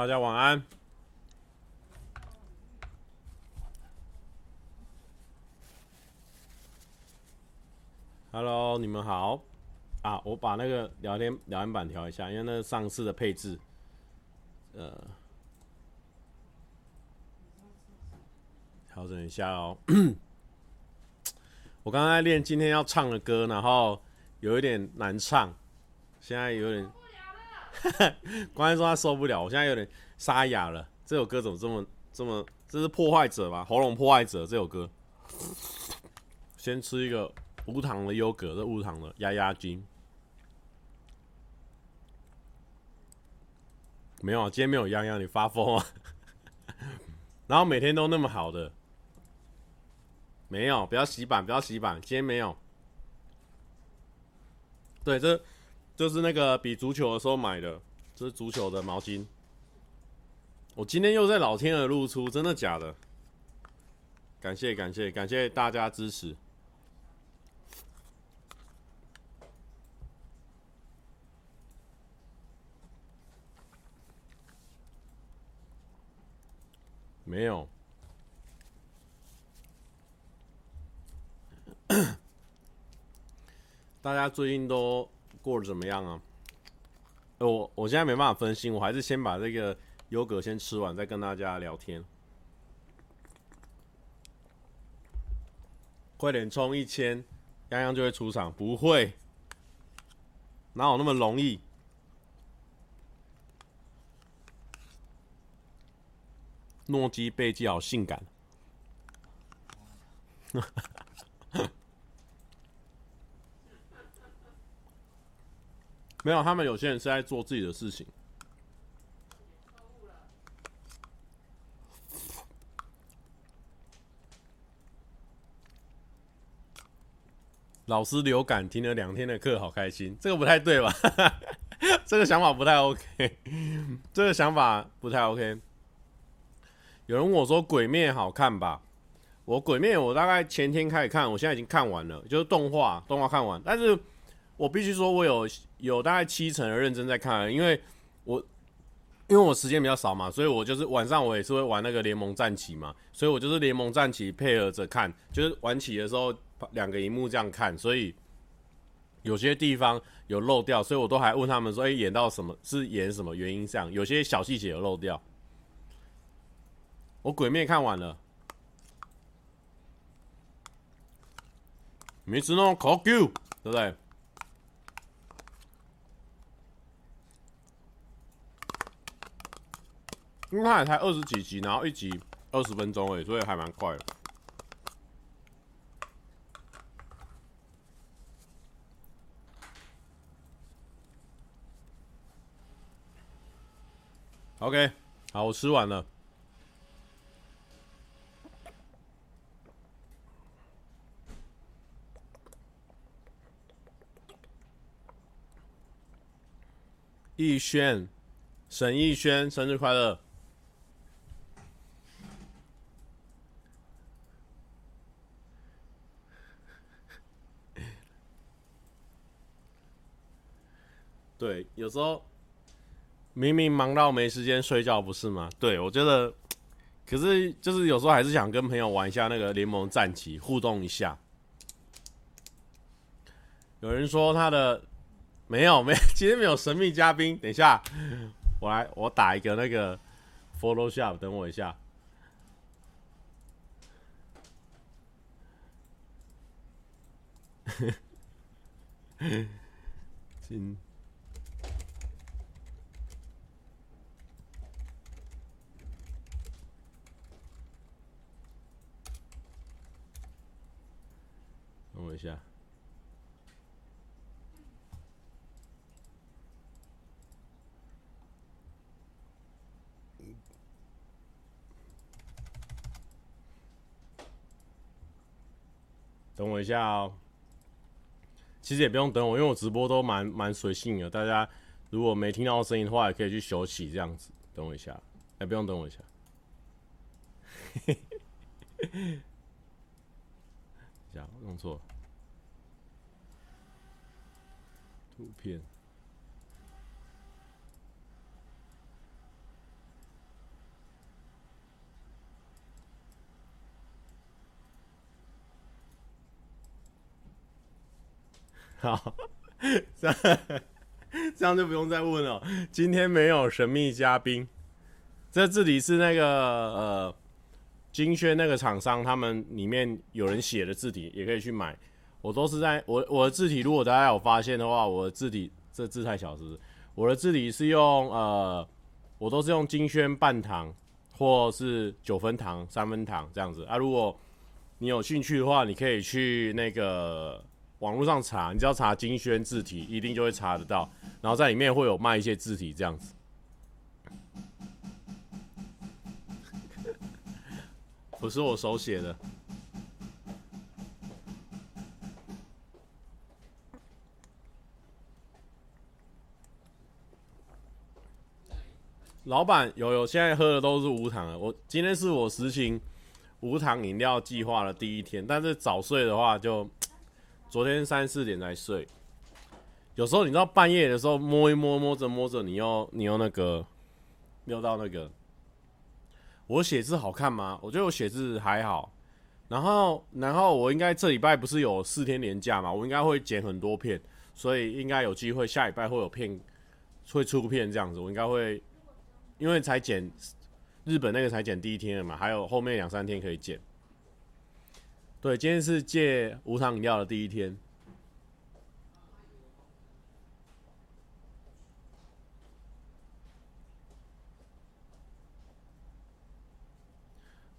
大家晚安。Hello，你们好。啊，我把那个聊天聊天板调一下，因为那个上次的配置，呃，调整一下哦。我刚刚在练今天要唱的歌，然后有一点难唱，现在有点，关键说他受不了，我现在有点沙哑了。这首歌怎么这么这么？这是破坏者吧？喉咙破坏者这首歌。先吃一个无糖的优格，这无糖的压压惊。没有啊，今天没有泱泱，你发疯啊？然后每天都那么好的。没有，不要洗版，不要洗版。今天没有。对，这就是那个比足球的时候买的，这是足球的毛巾。我今天又在老天鹅露出，真的假的？感谢感谢感谢大家支持。没有。大家最近都过得怎么样啊？我我现在没办法分心，我还是先把这个优格先吃完，再跟大家聊天。快点冲一千，泱泱就会出场。不会，哪有那么容易？诺基贝基好性感。没有，他们有些人是在做自己的事情。老师流感听了两天的课，好开心。这个不太对吧？这个想法不太 OK。这个想法不太 OK。有人问我说《鬼灭》好看吧？我《鬼灭》我大概前天开始看，我现在已经看完了，就是动画，动画看完，但是。我必须说，我有有大概七成的认真在看，因为我因为我时间比较少嘛，所以我就是晚上我也是会玩那个联盟战棋嘛，所以我就是联盟战棋配合着看，就是玩棋的时候两个荧幕这样看，所以有些地方有漏掉，所以我都还问他们说，哎，演到什么是演什么原因上，有些小细节有漏掉。我鬼灭看完了，没吃那种烤 Q，对不对？因为它也才二十几集，然后一集二十分钟而已，所以还蛮快的。OK，好，我吃完了。逸轩，沈逸轩，生日快乐！对，有时候明明忙到没时间睡觉，不是吗？对，我觉得，可是就是有时候还是想跟朋友玩一下那个联盟战棋，互动一下。有人说他的没有没有，今天没有神秘嘉宾。等一下，我来我打一个那个 Photoshop，等我一下。今。下，等我一下哦。其实也不用等我，因为我直播都蛮蛮随性的。大家如果没听到声音的话，也可以去休息这样子。等我一下，哎，不用等我一下。嘿嘿。弄错，图片。好，这样这样就不用再问了。今天没有神秘嘉宾，这字体是那个呃，金轩那个厂商，他们里面有人写的字体，也可以去买。我都是在我我的字体，如果大家有发现的话，我的字体这字太小是不是？我的字体是用呃，我都是用金萱半糖或是九分糖、三分糖这样子啊。如果你有兴趣的话，你可以去那个网络上查，你只要查金萱字体，一定就会查得到。然后在里面会有卖一些字体这样子，不是我手写的。老板有有，现在喝的都是无糖的。我今天是我实行无糖饮料计划的第一天，但是早睡的话就 昨天三四点才睡。有时候你知道半夜的时候摸一摸，摸着摸着，你又你又那个瞄到那个。我写字好看吗？我觉得我写字还好。然后然后我应该这礼拜不是有四天年假嘛？我应该会剪很多片，所以应该有机会下礼拜会有片会出片这样子。我应该会。因为才剪日本那个才剪第一天了嘛，还有后面两三天可以剪。对，今天是戒无糖饮料的第一天。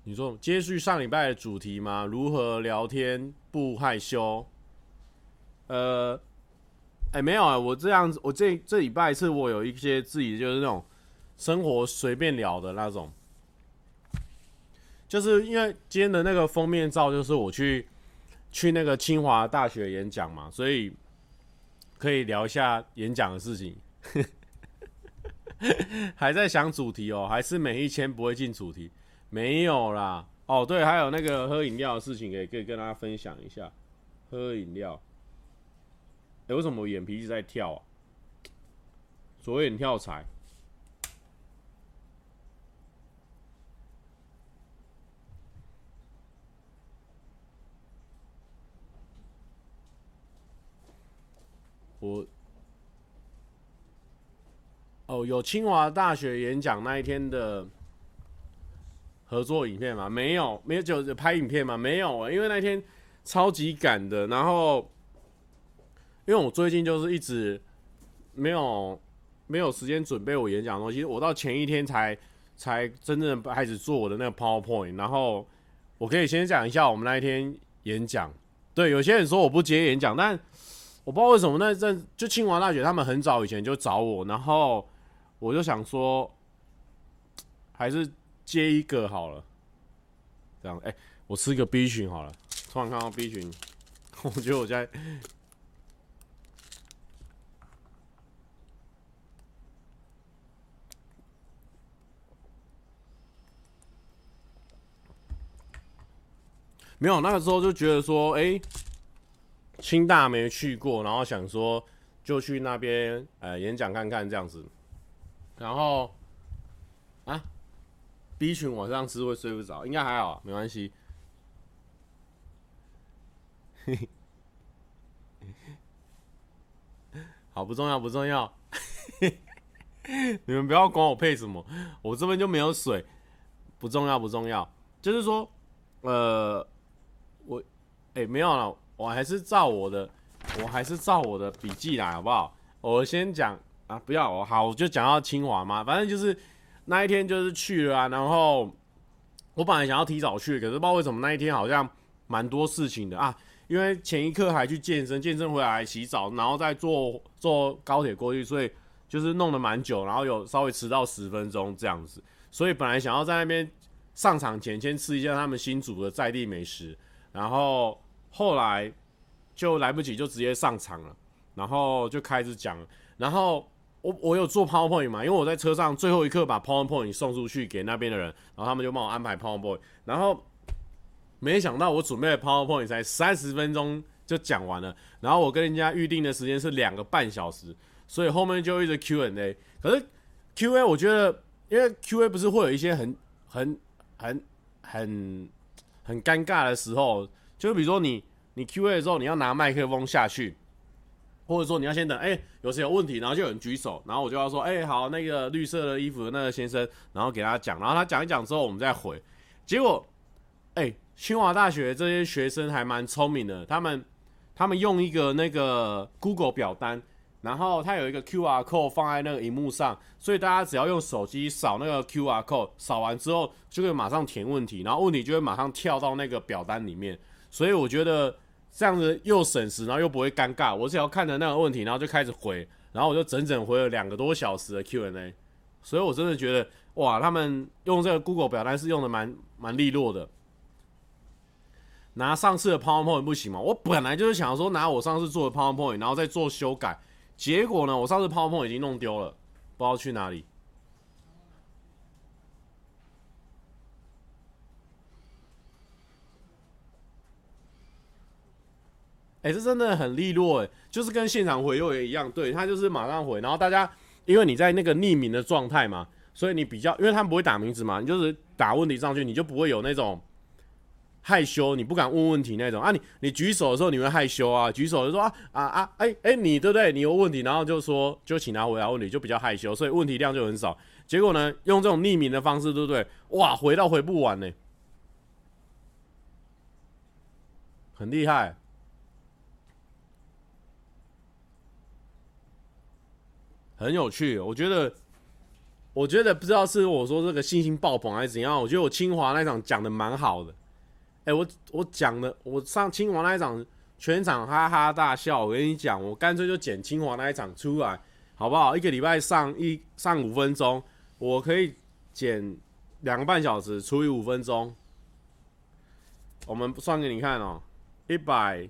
你说接续上礼拜的主题吗？如何聊天不害羞？呃，哎、没有啊，我这样子，我这这礼拜是我有一些自己就是那种。生活随便聊的那种，就是因为今天的那个封面照就是我去去那个清华大学演讲嘛，所以可以聊一下演讲的事情。还在想主题哦，还是每一千不会进主题？没有啦。哦，对，还有那个喝饮料的事情，也可以跟大家分享一下。喝饮料，哎，为什么我眼皮一直在跳啊？左眼跳财。我哦，有清华大学演讲那一天的合作影片吗？没有，没有，就拍影片吗？没有啊，因为那天超级赶的。然后，因为我最近就是一直没有没有时间准备我演讲的东西，我到前一天才才真正开始做我的那个 PowerPoint。然后，我可以先讲一下我们那一天演讲。对，有些人说我不接演讲，但我不知道为什么那阵就清华大学，他们很早以前就找我，然后我就想说，还是接一个好了。这样，哎、我吃个 B 群好了。突然看到 B 群，我觉得我在没有那个时候就觉得说，哎、清大没去过，然后想说就去那边呃演讲看看这样子，然后啊，B 群晚上吃会睡不着，应该还好，没关系。好，不重要，不重要。你们不要管我配什么，我这边就没有水，不重要，不重要。就是说，呃，我哎、没有了。我还是照我的，我还是照我的笔记来，好不好？我先讲啊，不要，我好，我就讲到清华嘛。反正就是那一天就是去了啊，然后我本来想要提早去，可是不知道为什么那一天好像蛮多事情的啊。因为前一刻还去健身，健身回来洗澡，然后再坐坐高铁过去，所以就是弄得蛮久，然后有稍微迟到十分钟这样子。所以本来想要在那边上场前先吃一下他们新煮的在地美食，然后。后来就来不及，就直接上场了，然后就开始讲。然后我我有做 PowerPoint 嘛，因为我在车上最后一刻把 PowerPoint 送出去给那边的人，然后他们就帮我安排 PowerPoint。然后没想到我准备的 PowerPoint 才三十分钟就讲完了，然后我跟人家预定的时间是两个半小时，所以后面就一直 Q&A。可是 Q&A 我觉得，因为 Q&A 不是会有一些很很很很很尴尬的时候。就比如说你你 Q&A 的时候，你要拿麦克风下去，或者说你要先等，哎、有谁有问题，然后就有人举手，然后我就要说，哎、好，那个绿色的衣服的那个先生，然后给他讲，然后他讲一讲之后，我们再回。结果，哎、清华大学这些学生还蛮聪明的，他们他们用一个那个 Google 表单。然后它有一个 QR code 放在那个荧幕上，所以大家只要用手机扫那个 QR code，扫完之后就可以马上填问题，然后问题就会马上跳到那个表单里面。所以我觉得这样子又省时，然后又不会尴尬。我只要看着那个问题，然后就开始回，然后我就整整回了两个多小时的 Q&A。所以我真的觉得哇，他们用这个 Google 表单是用的蛮蛮利落的。拿上次的 PowerPoint 不行吗？我本来就是想说拿我上次做的 PowerPoint，然后再做修改。结果呢？我上次 PowerPoint 已经弄丢了，不知道去哪里。哎、欸，这真的很利落哎，就是跟现场回又一样，对，他就是马上回。然后大家因为你在那个匿名的状态嘛，所以你比较，因为他们不会打名字嘛，你就是打问题上去，你就不会有那种。害羞，你不敢问问题那种啊你？你举手的时候你会害羞啊？举手就说啊啊啊！哎、欸、哎、你对不对？你有问题，然后就说就请他回答问题，就比较害羞，所以问题量就很少。结果呢，用这种匿名的方式，对不对？哇，回到回不完呢，很厉害，很有趣。我觉得，我觉得不知道是我说这个信心爆棚还是怎样。我觉得我清华那场讲的蛮好的。哎、我我讲的，我上清华那一场，全场哈哈大笑。我跟你讲，我干脆就剪清华那一场出来，好不好？一个礼拜上一上五分钟，我可以剪两个半小时除以五分钟，我们算给你看哦，一百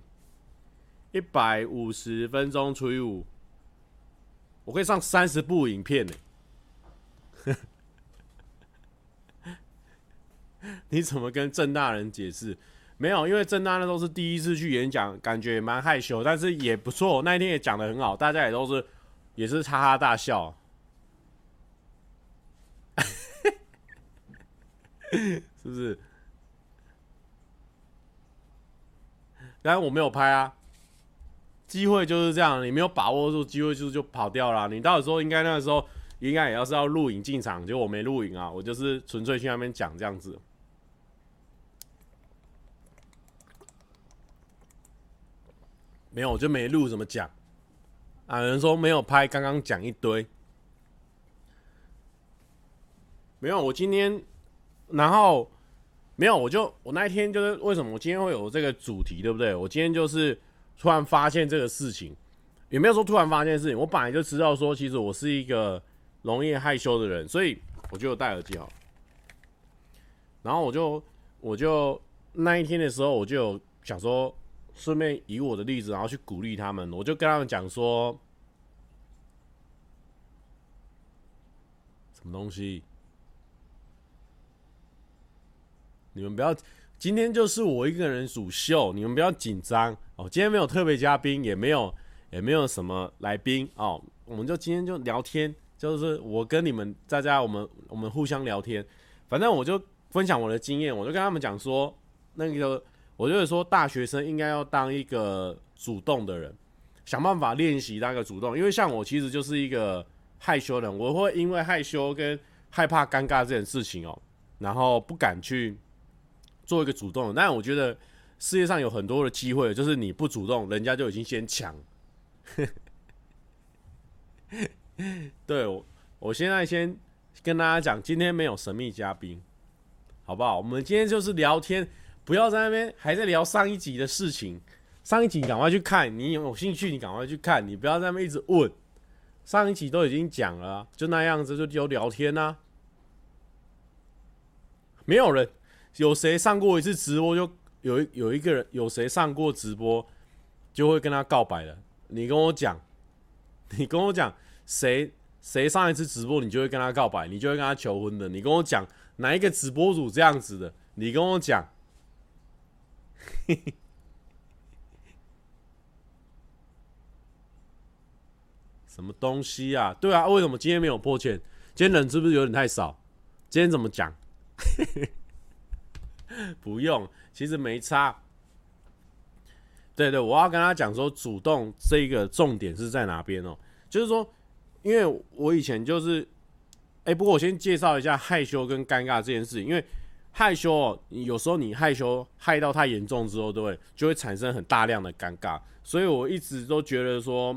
一百五十分钟除以五，我可以上三十部影片呢。你怎么跟郑大人解释？没有，因为郑大人都是第一次去演讲，感觉蛮害羞，但是也不错。那一天也讲得很好，大家也都是也是哈哈大笑，是不是？然后我没有拍啊，机会就是这样，你没有把握住机会，就就跑掉了。你到时候应该那个时候应该也要是要录影进场，结果我没录影啊，我就是纯粹去那边讲这样子。没有，我就没录，怎么讲？啊，有人说没有拍，刚刚讲一堆。没有，我今天，然后没有，我就我那一天就是为什么我今天会有这个主题，对不对？我今天就是突然发现这个事情，也没有说突然发现事情，我本来就知道说，其实我是一个容易害羞的人，所以我就戴耳机好。然后我就我就那一天的时候，我就想说。顺便以我的例子，然后去鼓励他们。我就跟他们讲说，什么东西？你们不要，今天就是我一个人主秀，你们不要紧张哦。今天没有特别嘉宾，也没有，也没有什么来宾哦。我们就今天就聊天，就是我跟你们大家，我们我们互相聊天。反正我就分享我的经验，我就跟他们讲说，那个。我就是说，大学生应该要当一个主动的人，想办法练习当个主动。因为像我，其实就是一个害羞的人，我会因为害羞跟害怕尴尬这件事情哦，然后不敢去做一个主动的。但我觉得世界上有很多的机会，就是你不主动，人家就已经先抢。对，我我现在先跟大家讲，今天没有神秘嘉宾，好不好？我们今天就是聊天。不要在那边还在聊上一集的事情，上一集赶快去看，你有兴趣你赶快去看，你不要在那边一直问，上一集都已经讲了，就那样子就就聊天啊，没有人，有谁上过一次直播就有一有一个人，有谁上过直播就会跟他告白了，你跟我讲，你跟我讲谁谁上一次直播你就会跟他告白，你就会跟他求婚的，你跟我讲哪一个直播主这样子的，你跟我讲。什么东西啊？对啊，为什么今天没有破千？今天人是不是有点太少？今天怎么讲？不用，其实没差。对对，我要跟他讲说，主动这个重点是在哪边哦？就是说，因为我以前就是，哎，不过我先介绍一下害羞跟尴尬这件事情，因为害羞哦，有时候你害羞害到太严重之后，对？就会产生很大量的尴尬，所以我一直都觉得说，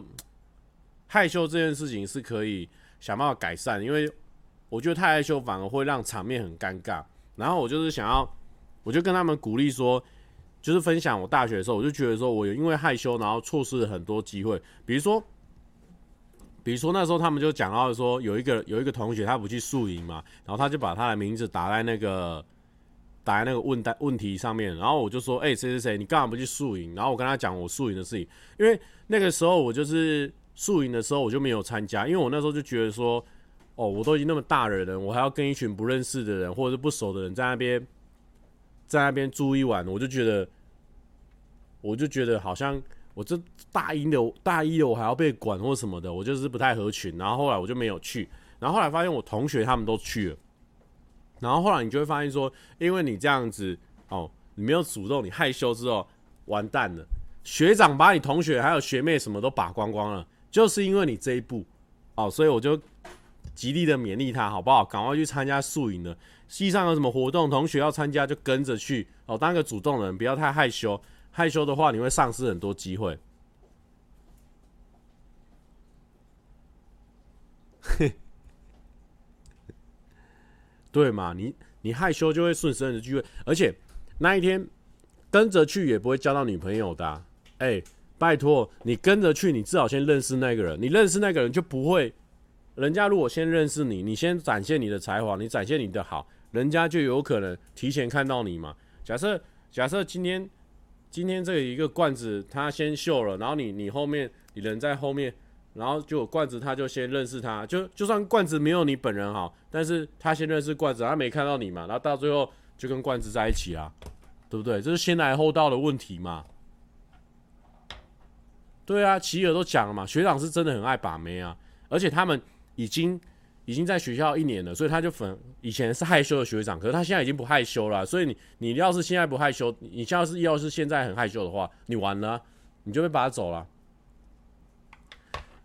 害羞这件事情是可以想办法改善，因为我觉得太害羞反而会让场面很尴尬。然后我就是想要，我就跟他们鼓励说。就是分享我大学的时候，我就觉得说，我有因为害羞，然后错失了很多机会。比如说，比如说那时候他们就讲到说，有一个有一个同学他不去宿营嘛，然后他就把他的名字打在那个打在那个问答问题上面，然后我就说，哎，谁谁谁，你干嘛不去宿营？然后我跟他讲我宿营的事情，因为那个时候我就是宿营的时候我就没有参加，因为我那时候就觉得说，哦，我都已经那么大的人，我还要跟一群不认识的人或者是不熟的人在那边。在那边住一晚，我就觉得，我就觉得好像我这大一的大一的我还要被管或什么的，我就是不太合群。然后后来我就没有去，然后后来发现我同学他们都去了，然后后来你就会发现说，因为你这样子哦，你没有主动，你害羞之后完蛋了，学长把你同学还有学妹什么都把光光了，就是因为你这一步哦，所以我就极力的勉励他，好不好？赶快去参加宿营了。系上有什么活动，同学要参加就跟着去哦，当个主动人，不要太害羞。害羞的话，你会丧失很多机会。对嘛？你你害羞就会损失很多机会，而且那一天跟着去也不会交到女朋友的。哎，拜托你跟着去，你至少先认识那个人。你认识那个人就不会，人家如果先认识你，你先展现你的才华，你展现你的好。人家就有可能提前看到你嘛。假设假设今天今天这一个罐子他先秀了，然后你你后面你人在后面，然后就罐子他就先认识他，就就算罐子没有你本人好，但是他先认识罐子，他没看到你嘛，然后到最后就跟罐子在一起啊，对不对？这是先来后到的问题嘛。对啊，齐尔都讲了嘛，学长是真的很爱把妹啊，而且他们已经。已经在学校一年了，所以他就粉以前是害羞的学长，可是他现在已经不害羞了。所以你你要是现在不害羞，你要是要是现在很害羞的话，你完了，你就被拔走了。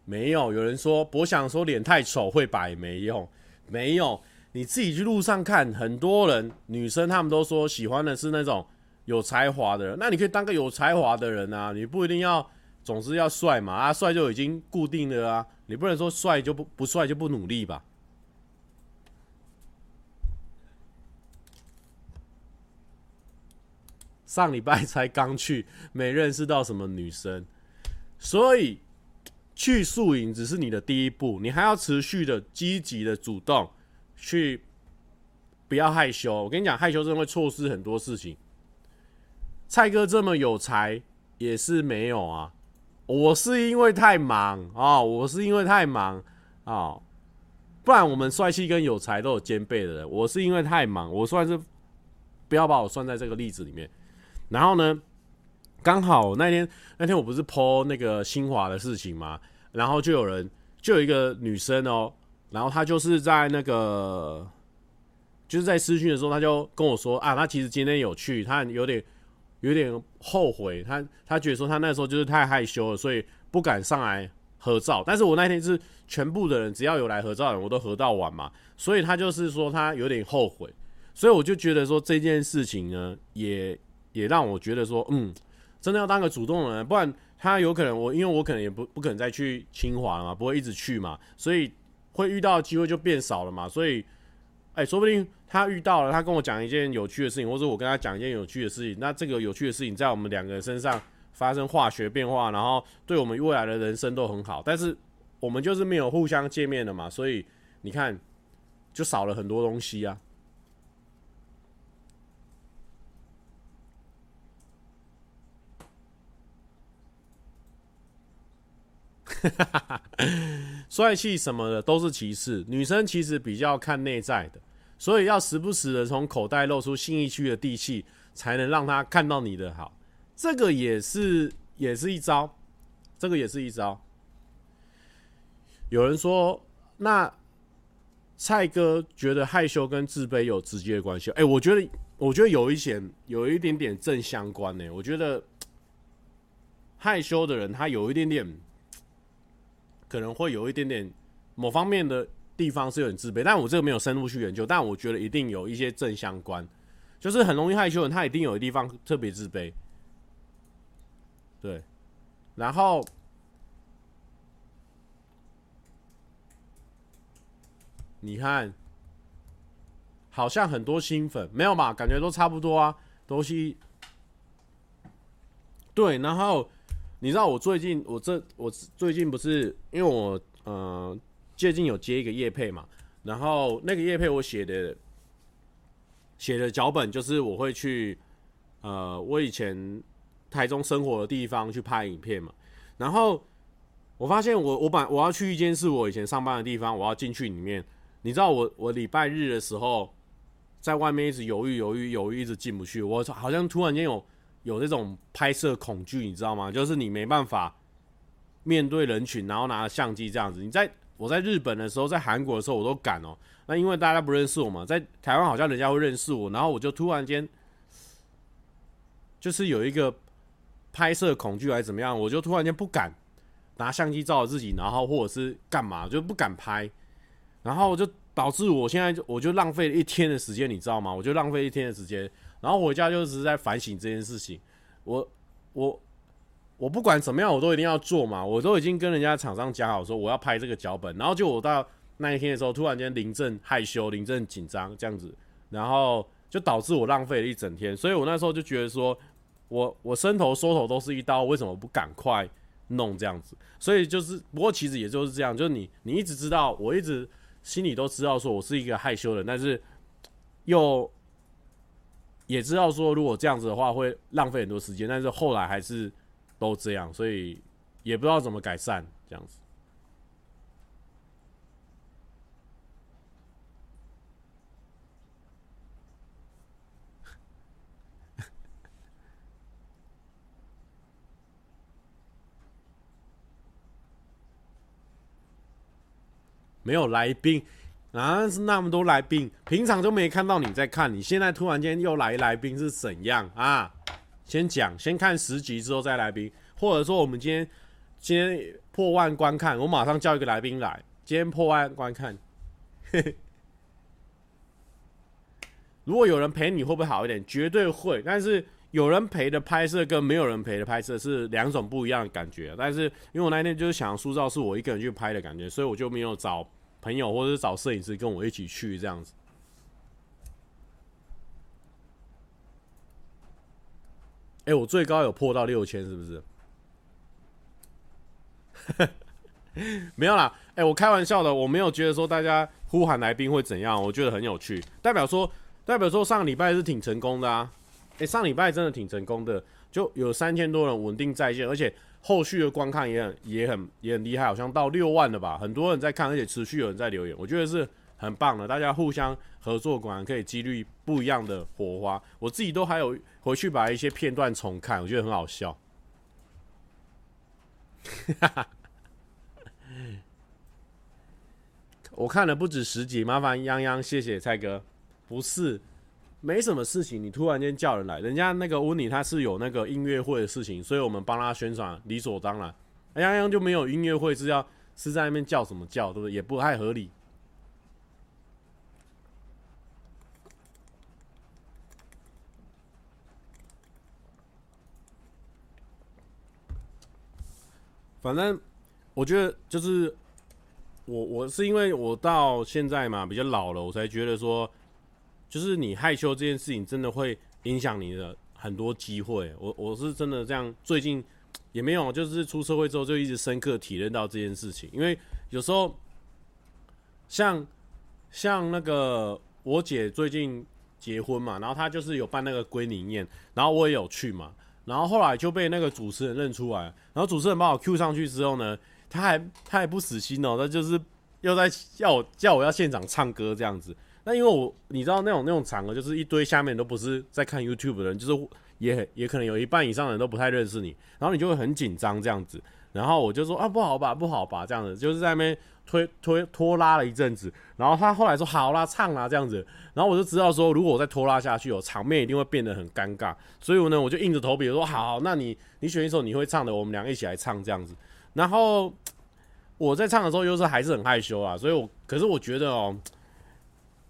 没有，有人说博想说脸太丑会摆没用，没有，你自己去路上看，很多人女生他们都说喜欢的是那种有才华的人，那你可以当个有才华的人啊，你不一定要总是要帅嘛，啊帅就已经固定了啊，你不能说帅就不不帅就不努力吧。上礼拜才刚去，没认识到什么女生，所以去宿营只是你的第一步，你还要持续的积极的主动去，不要害羞。我跟你讲，害羞真的会错失很多事情。蔡哥这么有才也是没有啊，我是因为太忙啊、哦，我是因为太忙啊、哦，不然我们帅气跟有才都有兼备的人。我是因为太忙，我算是不要把我算在这个例子里面。然后呢，刚好那天那天我不是 po 那个新华的事情嘛，然后就有人就有一个女生哦，然后她就是在那个就是在私讯的时候，她就跟我说啊，她其实今天有去，她有点有点后悔，他他觉得说他那时候就是太害羞了，所以不敢上来合照。但是我那天是全部的人只要有来合照的人，我都合到完嘛，所以他就是说他有点后悔，所以我就觉得说这件事情呢也。也让我觉得说，嗯，真的要当个主动的人，不然他有可能我，因为我可能也不不可能再去清华了嘛，不会一直去嘛，所以会遇到的机会就变少了嘛，所以，哎，说不定他遇到了，他跟我讲一件有趣的事情，或者我跟他讲一件有趣的事情，那这个有趣的事情在我们两个人身上发生化学变化，然后对我们未来的人生都很好，但是我们就是没有互相见面了嘛，所以你看，就少了很多东西啊。哈哈哈帅气什么的都是其次，女生其实比较看内在的，所以要时不时的从口袋露出信义区的地气，才能让他看到你的好。这个也是也是一招，这个也是一招。有人说，那蔡哥觉得害羞跟自卑有直接的关系？哎，我觉得，我觉得有一些有一点点正相关呢。我觉得。害羞的人，他有一点点，可能会有一点点某方面的地方是有点自卑，但我这个没有深入去研究，但我觉得一定有一些正相关，就是很容易害羞的人，他一定有的地方特别自卑，对，然后。你看，好像很多新粉没有嘛？感觉都差不多啊，东西对。然后你知道我最近，我这我最近不是因为我呃最近有接一个业配嘛，然后那个业配我写的写的脚本就是我会去呃我以前台中生活的地方去拍影片嘛，然后我发现我我把我要去一间是我以前上班的地方，我要进去里面。你知道我我礼拜日的时候，在外面一直犹豫犹豫犹豫，一直进不去。我好像突然间有有那种拍摄恐惧，你知道吗？就是你没办法面对人群，然后拿着相机这样子。你在我在日本的时候，在韩国的时候，我都敢哦。那因为大家不认识我嘛，在台湾好像人家会认识我，然后我就突然间就是有一个拍摄恐惧还是怎么样，我就突然间不敢拿相机照着自己，然后或者是干嘛，就不敢拍。然后就导致我现在就我就浪费了一天的时间，你知道吗？我就浪费一天的时间，然后回家就是在反省这件事情。我我我不管怎么样，我都一定要做嘛。我都已经跟人家厂商讲好说我要拍这个脚本，然后就我到那一天的时候，突然间临阵害羞，临阵紧张这样子，然后就导致我浪费了一整天。所以我那时候就觉得说，我我伸头缩头都是一刀，为什么不赶快弄这样子？所以就是，不过其实也就是这样，就是你你一直知道，我一直。心里都知道说我是一个害羞的人，但是又也知道说如果这样子的话会浪费很多时间，但是后来还是都这样，所以也不知道怎么改善这样子。没有来宾啊，是那么多来宾，平常都没看到你在看，你现在突然间又来来宾是怎样啊？先讲，先看十集之后再来宾，或者说我们今天今天破万观看，我马上叫一个来宾来，今天破万观看，嘿嘿。如果有人陪你会不会好一点？绝对会，但是有人陪的拍摄跟没有人陪的拍摄是两种不一样的感觉。但是因为我那天就是想塑造是我一个人去拍的感觉，所以我就没有找。朋友，或者是找摄影师跟我一起去这样子。哎，我最高有破到六千，是不是？没有啦，哎，我开玩笑的，我没有觉得说大家呼喊来宾会怎样，我觉得很有趣，代表说代表说上礼拜是挺成功的啊。哎，上礼拜真的挺成功的，就有三千多人稳定在线，而且。后续的观看也很也很也很厉害，好像到六万了吧，很多人在看，而且持续有人在留言，我觉得是很棒的。大家互相合作，果然可以激励不一样的火花。我自己都还有回去把一些片段重看，我觉得很好笑。我看了不止十集，麻烦泱泱谢谢蔡哥，不是。没什么事情，你突然间叫人来，人家那个温妮他是有那个音乐会的事情，所以我们帮他宣传，理所当然。哎呀呀，就没有音乐会是要是在那边叫什么叫，对不对？也不太合理。反正我觉得就是我我是因为我到现在嘛比较老了，我才觉得说。就是你害羞这件事情，真的会影响你的很多机会。我我是真的这样，最近也没有，就是出社会之后就一直深刻体验到这件事情。因为有时候像像那个我姐最近结婚嘛，然后她就是有办那个归宁宴，然后我也有去嘛，然后后来就被那个主持人认出来，然后主持人把我 Q 上去之后呢，他还他还不死心哦，他就是又在叫我叫我要现场唱歌这样子。那因为我你知道那种那种场合，就是一堆下面都不是在看 YouTube 的人，就是也也可能有一半以上的人都不太认识你，然后你就会很紧张这样子。然后我就说啊不好吧不好吧这样子，就是在那边推推拖拉了一阵子，然后他后来说好啦，唱啦这样子，然后我就知道说，如果我再拖拉下去，哦，场面一定会变得很尴尬，所以我呢，我就硬着头皮说好，那你你选一首你会唱的，我们两个一起来唱这样子。然后我在唱的时候，又是还是很害羞啊，所以我可是我觉得哦，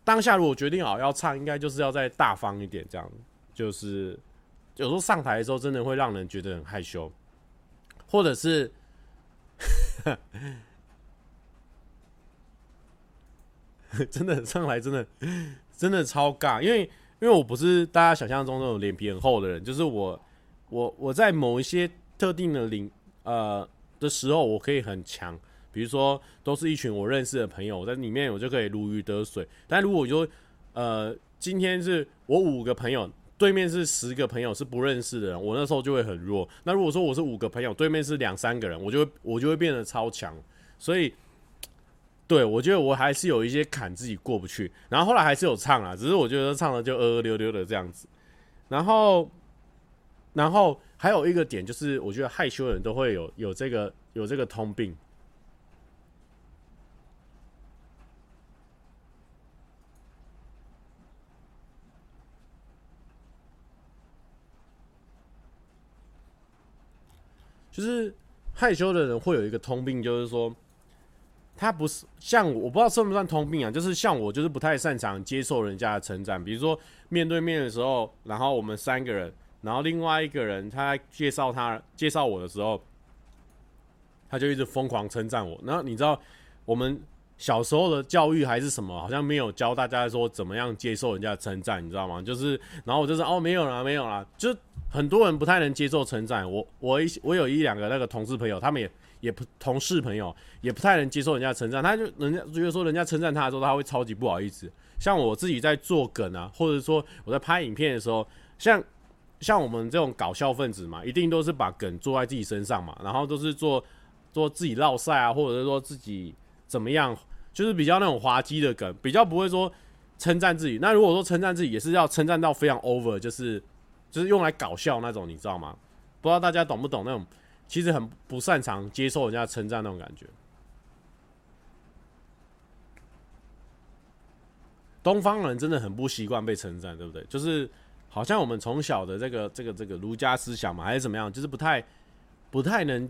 当下如果决定好要唱，应该就是要再大方一点，这样就是有时候上台的时候，真的会让人觉得很害羞，或者是。真的上来真的真的超尬，因为因为我不是大家想象中那种脸皮很厚的人，就是我我我在某一些特定的领呃的时候，我可以很强，比如说都是一群我认识的朋友，在里面我就可以如鱼得水。但如果就呃今天是我五个朋友，对面是十个朋友是不认识的人，我那时候就会很弱。那如果说我是五个朋友，对面是两三个人，我就会我就会变得超强，所以。对，我觉得我还是有一些坎自己过不去，然后后来还是有唱啊，只是我觉得唱的就二二溜溜的这样子。然后，然后还有一个点就是，我觉得害羞的人都会有有这个有这个通病，就是害羞的人会有一个通病，就是说。他不是像我，我不知道算不算通病啊？就是像我，就是不太擅长接受人家的称赞。比如说面对面的时候，然后我们三个人，然后另外一个人他介绍他介绍我的时候，他就一直疯狂称赞我。然后你知道我们小时候的教育还是什么？好像没有教大家说怎么样接受人家的称赞，你知道吗？就是然后我就是哦，没有啦，没有啦，就很多人不太能接受称赞。我我一我有一两个那个同事朋友，他们也。也不同事朋友也不太能接受人家称赞，他就人家觉得说人家称赞他的时候，他会超级不好意思。像我自己在做梗啊，或者说我在拍影片的时候，像像我们这种搞笑分子嘛，一定都是把梗做在自己身上嘛，然后都是做做自己烙赛啊，或者是说自己怎么样，就是比较那种滑稽的梗，比较不会说称赞自己。那如果说称赞自己，也是要称赞到非常 over，就是就是用来搞笑那种，你知道吗？不知道大家懂不懂那种。其实很不擅长接受人家称赞那种感觉。东方人真的很不习惯被称赞，对不对？就是好像我们从小的这个这个这个儒家思想嘛，还是怎么样，就是不太不太能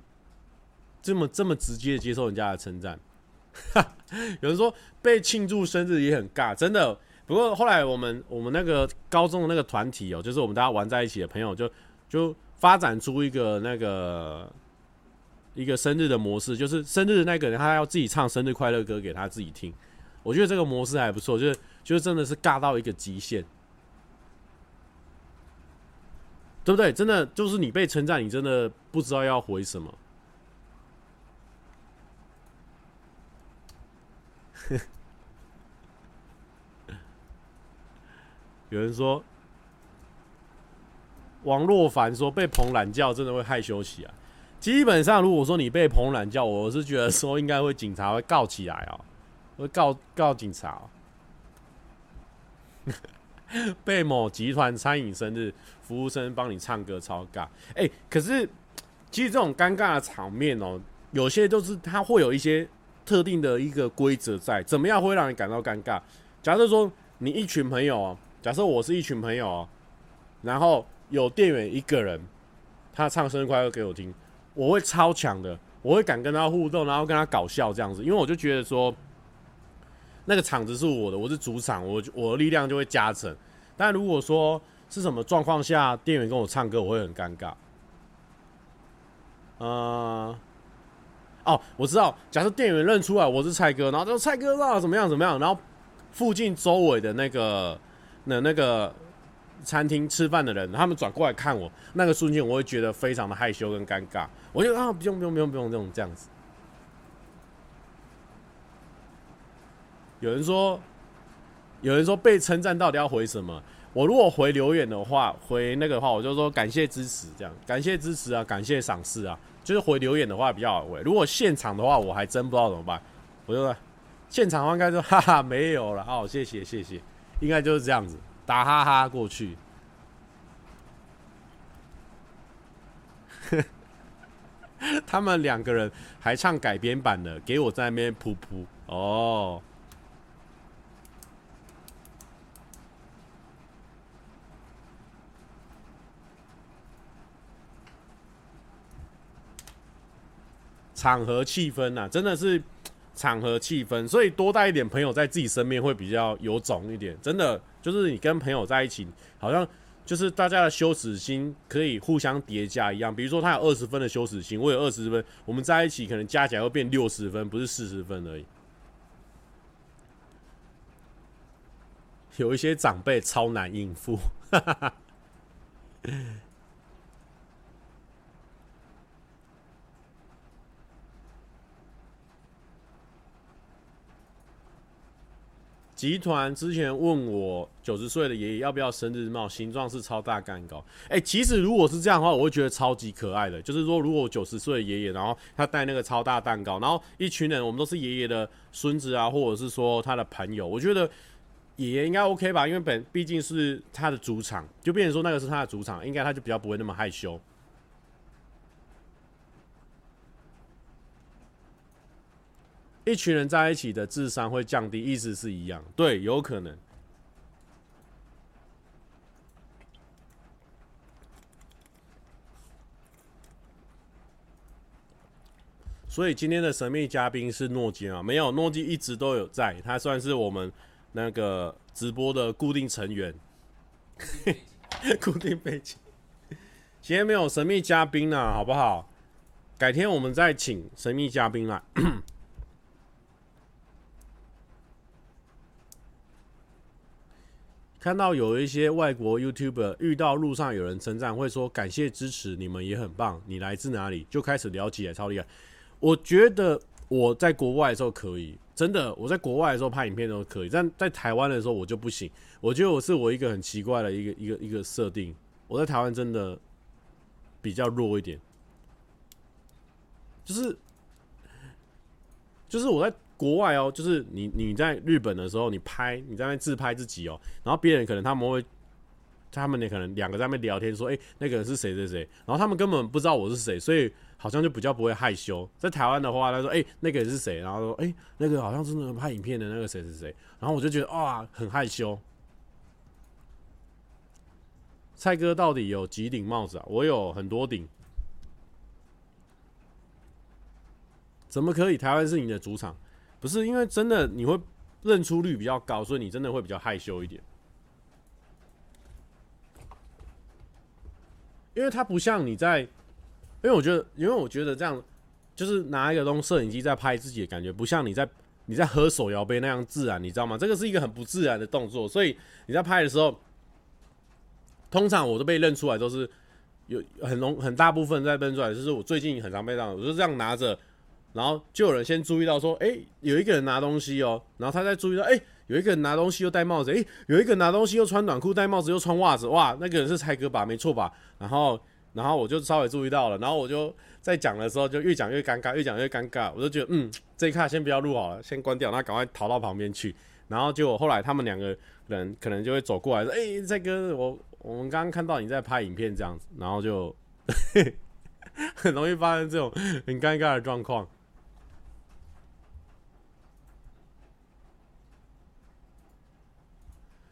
这么这么直接的接受人家的称赞。有人说被庆祝生日也很尬，真的。不过后来我们我们那个高中的那个团体哦，就是我们大家玩在一起的朋友就，就就。发展出一个那个一个生日的模式，就是生日的那个人他要自己唱生日快乐歌给他自己听。我觉得这个模式还不错，就是就是真的是尬到一个极限，对不对？真的就是你被称赞，你真的不知道要回什么。有人说。王若凡说：“被捧懒觉真的会害羞起来。基本上，如果说你被捧懒觉，我是觉得说应该会警察会告起来哦，会告告警察哦。被某集团餐饮生日服务生帮你唱歌，超尬。哎，可是其实这种尴尬的场面哦，有些就是它会有一些特定的一个规则在，怎么样会让你感到尴尬？假设说你一群朋友哦，假设我是一群朋友哦，然后。有店员一个人，他唱生日快乐给我听，我会超强的，我会敢跟他互动，然后跟他搞笑这样子，因为我就觉得说，那个场子是我的，我是主场，我我的力量就会加成。但如果说是什么状况下店员跟我唱歌，我会很尴尬。呃，哦，我知道，假设店员认出来我是蔡哥，然后就说蔡哥啊，怎么样怎么样，然后附近周围的那个那那个。餐厅吃饭的人，他们转过来看我，那个瞬间我会觉得非常的害羞跟尴尬。我就啊，不用不用不用不用这种这样子。有人说，有人说被称赞到底要回什么？我如果回留言的话，回那个的话，我就说感谢支持，这样感谢支持啊，感谢赏识啊，就是回留言的话比较好回。如果现场的话，我还真不知道怎么办。我就说现场话应该说哈哈没有了哦，谢谢谢谢，应该就是这样子。打哈哈过去，他们两个人还唱改编版的，给我在那边噗噗哦。场合气氛呐，真的是场合气氛，所以多带一点朋友在自己身边会比较有种一点。真的，就是你跟朋友在一起，好像就是大家的羞耻心可以互相叠加一样。比如说他有二十分的羞耻心，我有二十分，我们在一起可能加起来会变六十分，不是四十分而已。有一些长辈超难应付。集团之前问我九十岁的爷爷要不要生日帽，形状是超大蛋糕。哎、其实如果是这样的话，我会觉得超级可爱的。就是说，如果九十岁的爷爷，然后他带那个超大蛋糕，然后一群人，我们都是爷爷的孙子啊，或者是说他的朋友，我觉得爷爷应该 OK 吧，因为本毕竟是他的主场，就变成说那个是他的主场，应该他就比较不会那么害羞。一群人在一起的智商会降低，意思是一样，对，有可能。所以今天的神秘嘉宾是诺基啊？没有，诺基一直都有在，他算是我们那个直播的固定成员，固定背景。今天没有神秘嘉宾啊，好不好？改天我们再请神秘嘉宾来。看到有一些外国 YouTuber 遇到路上有人称赞，会说感谢支持，你们也很棒。你来自哪里？就开始聊起来，超厉害。我觉得我在国外的时候可以，真的，我在国外的时候拍影片都可以，但在台湾的时候我就不行。我觉得我是我一个很奇怪的一个一个一个设定。我在台湾真的比较弱一点，就是就是我在。国外哦，就是你你在日本的时候，你拍你在那自拍自己哦，然后别人可能他们会，他们也可能两个在那边聊天说，哎、那个人是谁谁谁，然后他们根本不知道我是谁，所以好像就比较不会害羞。在台湾的话，他说，哎、那个人是谁？然后说，哎、那个好像是那个拍影片的那个谁谁谁，然后我就觉得哇，很害羞。蔡哥到底有几顶帽子啊？我有很多顶。怎么可以？台湾是你的主场。不是因为真的你会认出率比较高，所以你真的会比较害羞一点。因为它不像你在，因为我觉得，因为我觉得这样就是拿一个东摄影机在拍自己的感觉，不像你在你在喝手摇杯那样自然，你知道吗？这个是一个很不自然的动作，所以你在拍的时候，通常我都被认出来都是有很容很大部分在认出来，就是我最近很常被这样，我就这样拿着。然后就有人先注意到说，哎，有一个人拿东西哦。然后他再注意到，哎，有一个人拿东西又戴帽子，哎，有一个人拿东西又穿短裤戴帽子又穿袜子，哇，那个人是蔡哥吧？没错吧？然后，然后我就稍微注意到了。然后我就在讲的时候就越讲越尴尬，越讲越尴尬。我就觉得，嗯，这一卡先不要录好了，先关掉，那赶快逃到旁边去。然后就后来他们两个人可能就会走过来说，哎，蔡哥，我我们刚刚看到你在拍影片这样子，然后就 很容易发生这种很尴尬的状况。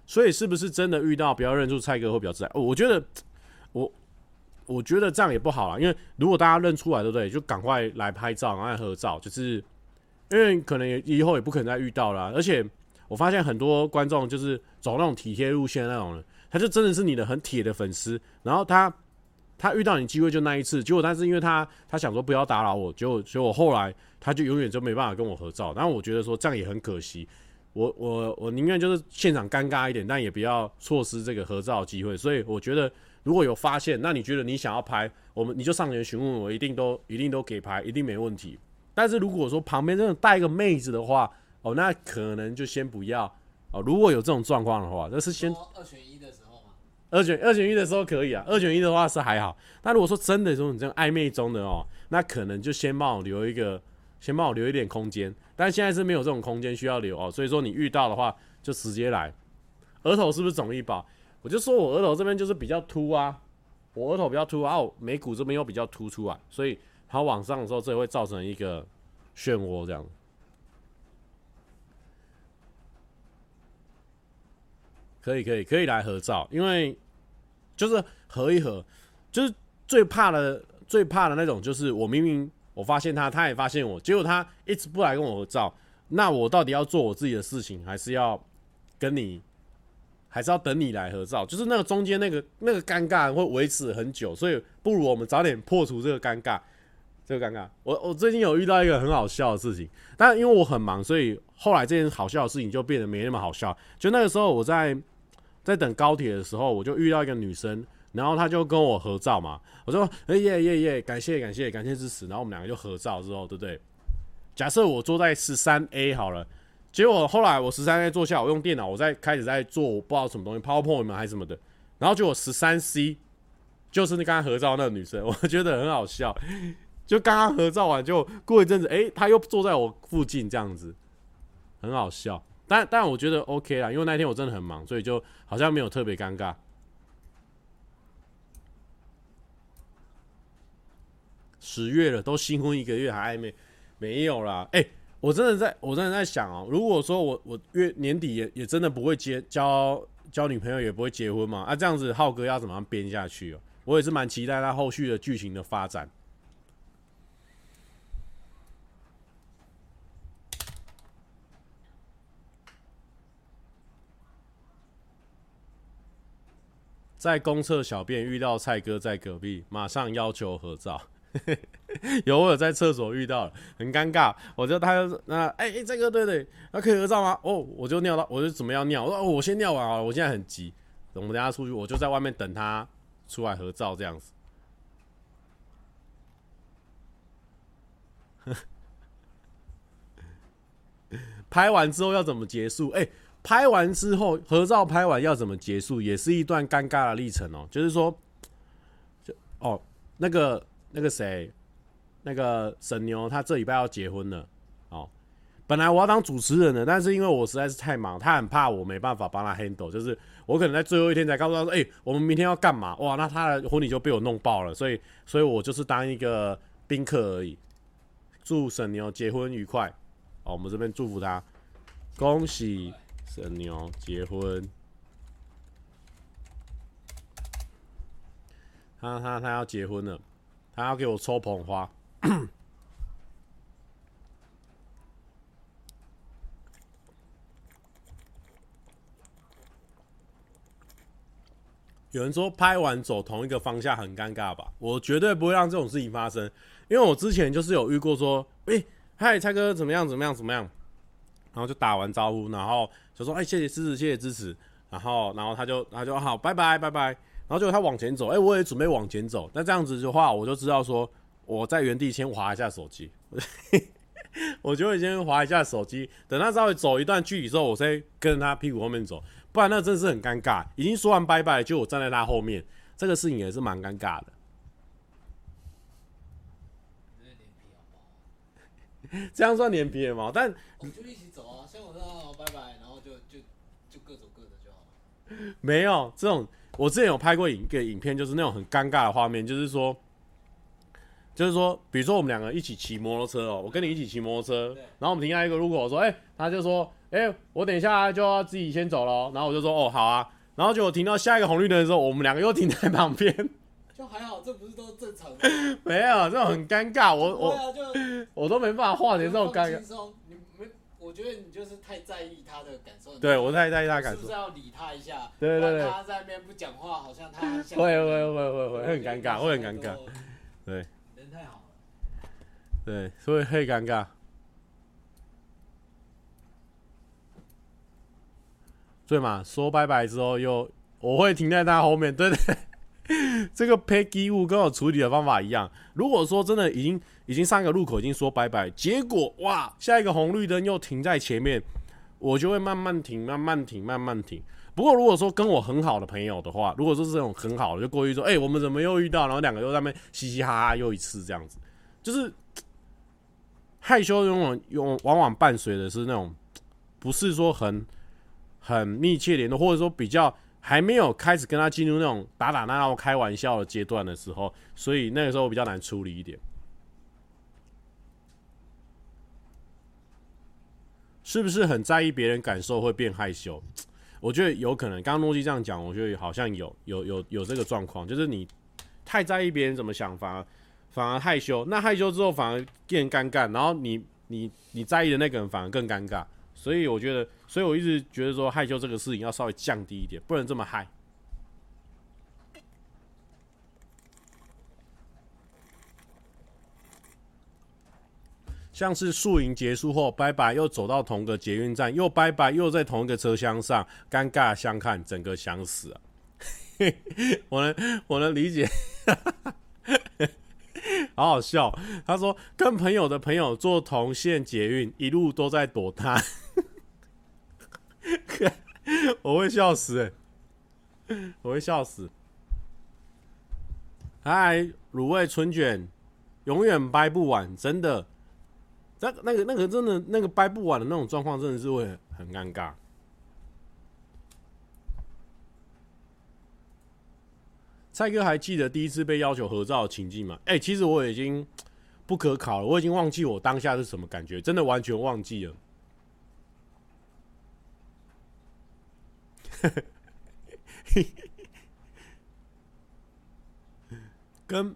所以是不是真的遇到不要认出蔡哥会比较自然？我觉得我我觉得这样也不好啊，因为如果大家认出来，对不对？就赶快来拍照，赶快合照，就是因为可能以后也不可能再遇到了。而且我发现很多观众就是走那种体贴路线那种人，他就真的是你的很铁的粉丝，然后他他遇到你机会就那一次，结果但是因为他他想说不要打扰我，结果结果后来他就永远就没办法跟我合照，然后我觉得说这样也很可惜。我我我宁愿就是现场尴尬一点，但也不要错失这个合照机会。所以我觉得如果有发现，那你觉得你想要拍，我们你就上前询问我，一定都一定都给拍，一定没问题。但是如果说旁边真的带一个妹子的话，哦，那可能就先不要哦。如果有这种状况的话，那是先二选一的时候吗？二选二选一的时候可以啊，二选一的话是还好。但如果说真的说你这样暧昧中的哦，那可能就先帮我留一个，先帮我留一点空间。但现在是没有这种空间需要留哦，所以说你遇到的话就直接来。额头是不是肿一包？我就说我额头这边就是比较凸啊，我额头比较凸啊，我眉骨这边又比较凸出来，所以它往上的时候，这会造成一个漩涡，这样。可以，可以，可以来合照，因为就是合一合，就是最怕的、最怕的那种，就是我明明我发现他，他也发现我，结果他一直不来跟我合照，那我到底要做我自己的事情，还是要跟你？还是要等你来合照，就是那个中间那个那个尴尬会维持很久，所以不如我们早点破除这个尴尬。这个尴尬，我我最近有遇到一个很好笑的事情，但因为我很忙，所以后来这件好笑的事情就变得没那么好笑。就那个时候我在在等高铁的时候，我就遇到一个女生，然后他就跟我合照嘛，我说哎耶耶耶，感谢感谢感谢支持，然后我们两个就合照之后，对不对？假设我坐在十三 A 好了。结果后来我十三 A 坐下，我用电脑，我在开始在做我不知道什么东西，PowerPoint 吗还是什么的。然后结果十三 C 就是那刚刚合照那个女生，我觉得很好笑。就刚刚合照完，就过一阵子，诶，她又坐在我附近这样子，很好笑。但但我觉得 OK 啦，因为那天我真的很忙，所以就好像没有特别尴尬。十月了，都新婚一个月还暧昧，没有啦，哎。我真的在，我真的在想哦，如果说我我月年底也也真的不会结交交女朋友，也不会结婚嘛，啊这样子浩哥要怎么样编下去哦？我也是蛮期待他后续的剧情的发展。在公厕小便遇到蔡哥在隔壁，马上要求合照。有我有在厕所遇到，很尴尬。我就他就那哎哎，这个对对，那可以合照吗？哦，我就尿到，我就准备要尿。我说哦，我先尿完啊，我现在很急。我们等下出去，我就在外面等他出来合照这样子。拍完之后要怎么结束？哎，拍完之后合照拍完要怎么结束，也是一段尴尬的历程哦。就是说，就哦那个。那个谁，那个沈牛，他这礼拜要结婚了，哦，本来我要当主持人的，但是因为我实在是太忙，他很怕我没办法帮他 handle，就是我可能在最后一天才告诉他说，哎、我们明天要干嘛？哇，那他的婚礼就被我弄爆了，所以，所以我就是当一个宾客而已。祝沈牛结婚愉快，哦，我们这边祝福他，恭喜沈牛结婚，他他他要结婚了。他要给我抽捧花，有人说拍完走同一个方向很尴尬吧？我绝对不会让这种事情发生，因为我之前就是有遇过说，诶，嗨，蔡哥怎么样？怎么样？怎么样？然后就打完招呼，然后就说，哎，谢谢支持，谢谢支持。然后，然后他就，他就好，拜拜，拜拜。然后就他往前走，哎，我也准备往前走。那这样子的话，我就知道说我在原地先滑一下手机，我就会先滑一下手机。等他稍微走一段距离之后，我再跟着他屁股后面走，不然那真的是很尴尬。已经说完拜拜，就我站在他后面，这个事情也是蛮尴尬的。这样算脸皮也毛，但我们就一起走啊，像我说拜拜，然后就就就各走各的就好了。没有这种。我之前有拍过影个影片，就是那种很尴尬的画面，就是说，就是说，比如说我们两个一起骑摩托车哦，我跟你一起骑摩托车，然后我们停下一个路口，我说，哎，他就说，哎，我等一下就要自己先走了，然后我就说，哦，好啊，然后就我停到下一个红绿灯的时候，我们两个又停在旁边，就还好，这不是都正常的？没有，这种很尴尬，我我 我都没办法化解这种尴尬。我觉得你就是太在意他的感受。对，我太在意他的感受。是不是要理他一下？对对对。他在那边不讲话，好像他会会会会会很尴尬，会很尴尬。对。人太好了。对，所以会尴尬。对嘛？说拜拜之后又我会停在他后面，对对，对。这个 Peggy Wu 跟我处理的方法一样。如果说真的已经已经上一个路口已经说拜拜，结果哇，下一个红绿灯又停在前面，我就会慢慢停，慢慢停，慢慢停。不过如果说跟我很好的朋友的话，如果说是这种很好的，就过去说，哎、我们怎么又遇到？然后两个又在那边嘻嘻哈哈又一次这样子，就是 害羞往往用往往伴随的是那种不是说很很密切联络，或者说比较。还没有开始跟他进入那种打打闹闹、开玩笑的阶段的时候，所以那个时候比较难处理一点。是不是很在意别人感受会变害羞？我觉得有可能。刚刚诺基这样讲，我觉得好像有有有有这个状况，就是你太在意别人怎么想，反而反而害羞。那害羞之后反而变尴尬，然后你你你在意的那个人反而更尴尬。所以我觉得，所以我一直觉得说害羞这个事情要稍微降低一点，不能这么害。像是宿营结束后，拜拜，又走到同个捷运站，又拜拜，又在同一个车厢上，尴尬相看，整个想死啊！我能，我能理解，好好笑。他说跟朋友的朋友坐同线捷运，一路都在躲他，我会笑死哎，我会笑死。嗨，卤味春卷，永远掰不完，真的。那那个那个真的那个掰不完的那种状况，真的是会很尴尬。蔡哥还记得第一次被要求合照的情境吗？哎、其实我已经不可考了，我已经忘记我当下是什么感觉，真的完全忘记了。跟。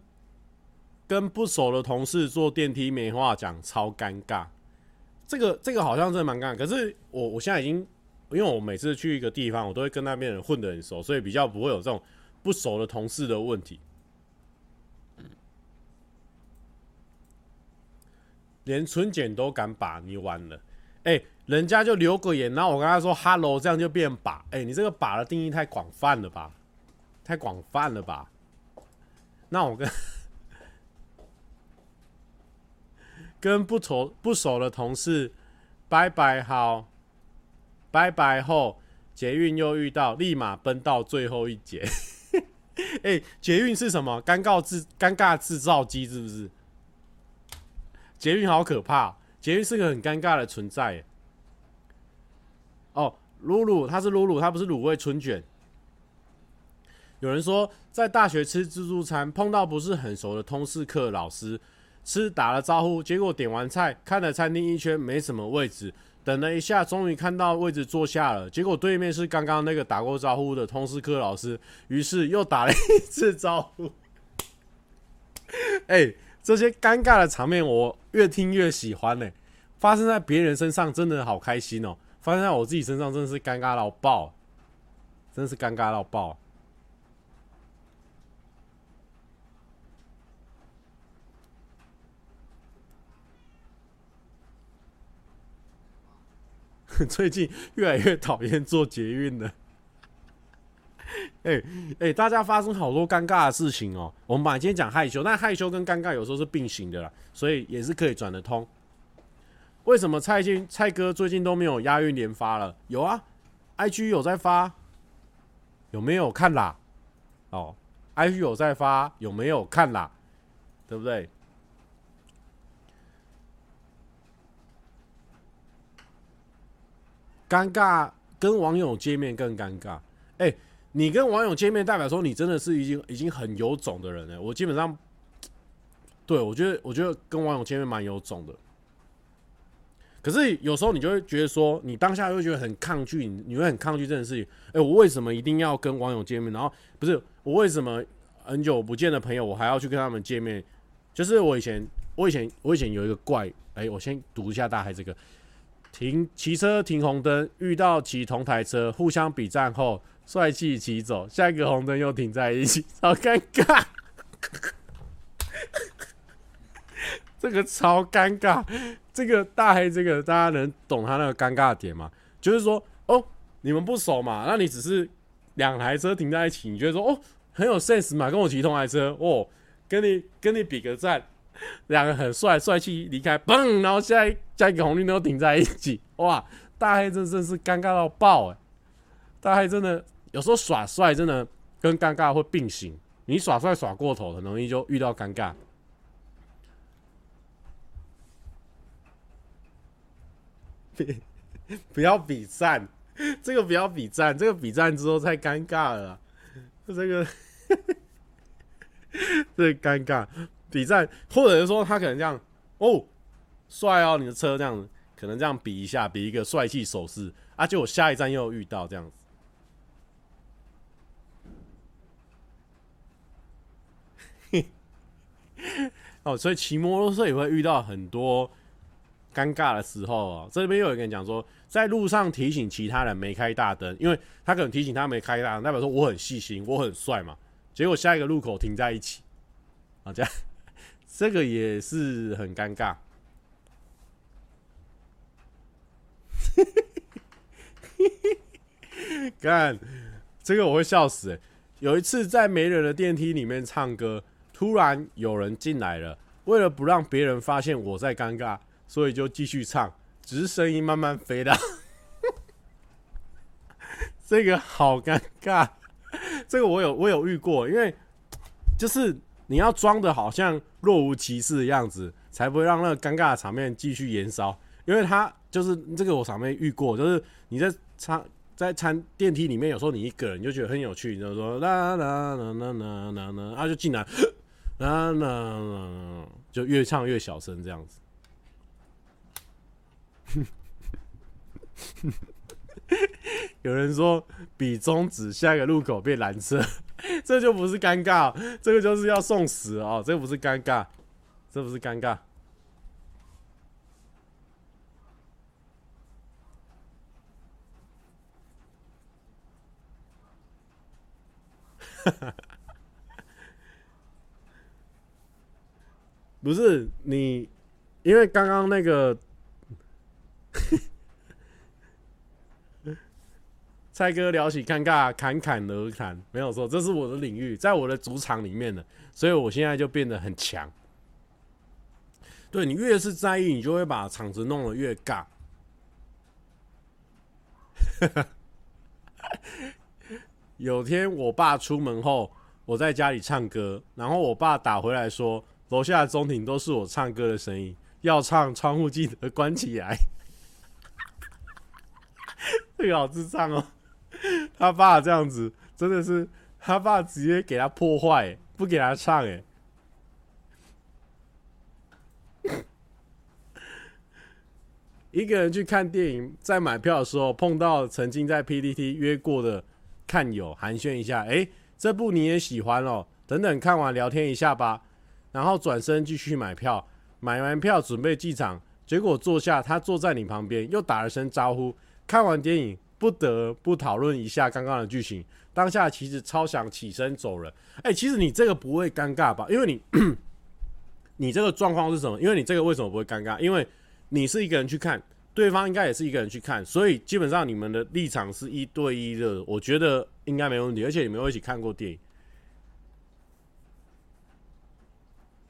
跟不熟的同事坐电梯没话讲，超尴尬。这个这个好像真的蛮尴尬。可是我我现在已经，因为我每次去一个地方，我都会跟那边人混得很熟，所以比较不会有这种不熟的同事的问题。连春检都敢把你完了，哎、人家就留个言，然后我跟他说 “hello”，这样就变把。哎、你这个把的定义太广泛了吧？太广泛了吧？那我跟。跟不熟不熟的同事拜拜好，拜拜后捷运又遇到，立马奔到最后一节。哎、捷运是什么？尴尬制尴尬制造机是不是？捷运好可怕，捷运是个很尴尬的存在。哦，露露，他是露露，他不是卤味春卷。有人说在大学吃自助餐，碰到不是很熟的通识课老师。吃打了招呼，结果点完菜，看了餐厅一圈，没什么位置，等了一下，终于看到位置坐下了。结果对面是刚刚那个打过招呼的通识科老师，于是又打了一次招呼。哎、这些尴尬的场面，我越听越喜欢呢、发生在别人身上，真的好开心哦、发生在我自己身上，真的是尴尬到爆，真是尴尬到爆。最近越来越讨厌坐捷运了。哎哎，大家发生好多尴尬的事情哦。我们本来今天讲害羞，但害羞跟尴尬有时候是并行的啦，所以也是可以转得通。为什么蔡进蔡哥最近都没有押韵连发了？有啊，IG 有在发，有没有看啦？哦，IG 有在发，有没有看啦？对不对？尴尬，跟网友见面更尴尬。哎、你跟网友见面，代表说你真的是已经已经很有种的人了。我基本上，对，我觉得我觉得跟网友见面蛮有种的。可是有时候你就会觉得说，你当下会觉得很抗拒，你你会很抗拒这件事情。哎、我为什么一定要跟网友见面？然后不是我为什么很久不见的朋友，我还要去跟他们见面？就是我以前，我以前，我以前有一个怪，哎、我先读一下大概这个。停，骑车停红灯，遇到骑同台车，互相比赞后，帅气骑走。下一个红灯又停在一起，好尴尬。这个超尴尬。这个大黑，这个大家能懂他那个尴尬点吗？就是说，哦，你们不熟嘛？那你只是两台车停在一起，你觉得说，哦，很有 sense 嘛？跟我骑同台车，哦，跟你跟你比个赞。两个很帅，帅气离开，嘣，然后现在加一个红绿灯都停在一起，哇！大黑真真是尴尬到爆哎！大黑真的有时候耍帅真的跟尴尬会并行，你耍帅耍过头，很容易就遇到尴尬。不要比赞，这个不要比赞，这个比赞之后太尴尬了，这个 这尴尬。比赞，或者是说他可能这样哦，帅哦，你的车这样子，可能这样比一下，比一个帅气手势啊，结果下一站又遇到这样子。哦，所以骑摩托车也会遇到很多尴尬的时候哦。这边又有一个人讲说，在路上提醒其他人没开大灯，因为他可能提醒他没开大灯，代表说我很细心，我很帅嘛。结果下一个路口停在一起，啊，这样这个也是很尴尬。看，这个我会笑死！有一次在没人的电梯里面唱歌，突然有人进来了，为了不让别人发现我在尴尬，所以就继续唱，只是声音慢慢飞到。这个好尴尬，这个我有我有遇过，因为就是你要装的好像若无其事的样子，才不会让那个尴尬的场面继续延烧，因为他。就是这个，我场面遇过，就是你在餐在餐电梯里面，有时候你一个人就觉得很有趣，你就说啦啦啦啦啦啦啦，啊就进来，啦啦啦，就越唱越小声这样子。有人说比中指，下一个路口变蓝色，这就不是尴尬，这个就是要送死哦，这不是尴尬，这不是尴尬。不是你，因为刚刚那个蔡哥聊起尴尬，侃侃而谈，没有错，这是我的领域，在我的主场里面的，所以我现在就变得很强。对，你越是在意，你就会把场子弄得越尬。有天我爸出门后，我在家里唱歌，然后我爸打回来说，楼下的中庭都是我唱歌的声音，要唱窗户记得关起来。这个好智障哦！他爸这样子真的是，他爸直接给他破坏，不给他唱哎。一个人去看电影，在买票的时候碰到曾经在 PTT 约过的。看友寒暄一下，哎、这部你也喜欢哦？等等，看完聊天一下吧。然后转身继续买票，买完票准备进场，结果坐下，他坐在你旁边，又打了声招呼。看完电影，不得不讨论一下刚刚的剧情。当下其实超想起身走人。哎、其实你这个不会尴尬吧？因为你，你这个状况是什么？因为你这个为什么不会尴尬？因为你是一个人去看。对方应该也是一个人去看，所以基本上你们的立场是一对一的，我觉得应该没问题。而且你们有一起看过电影。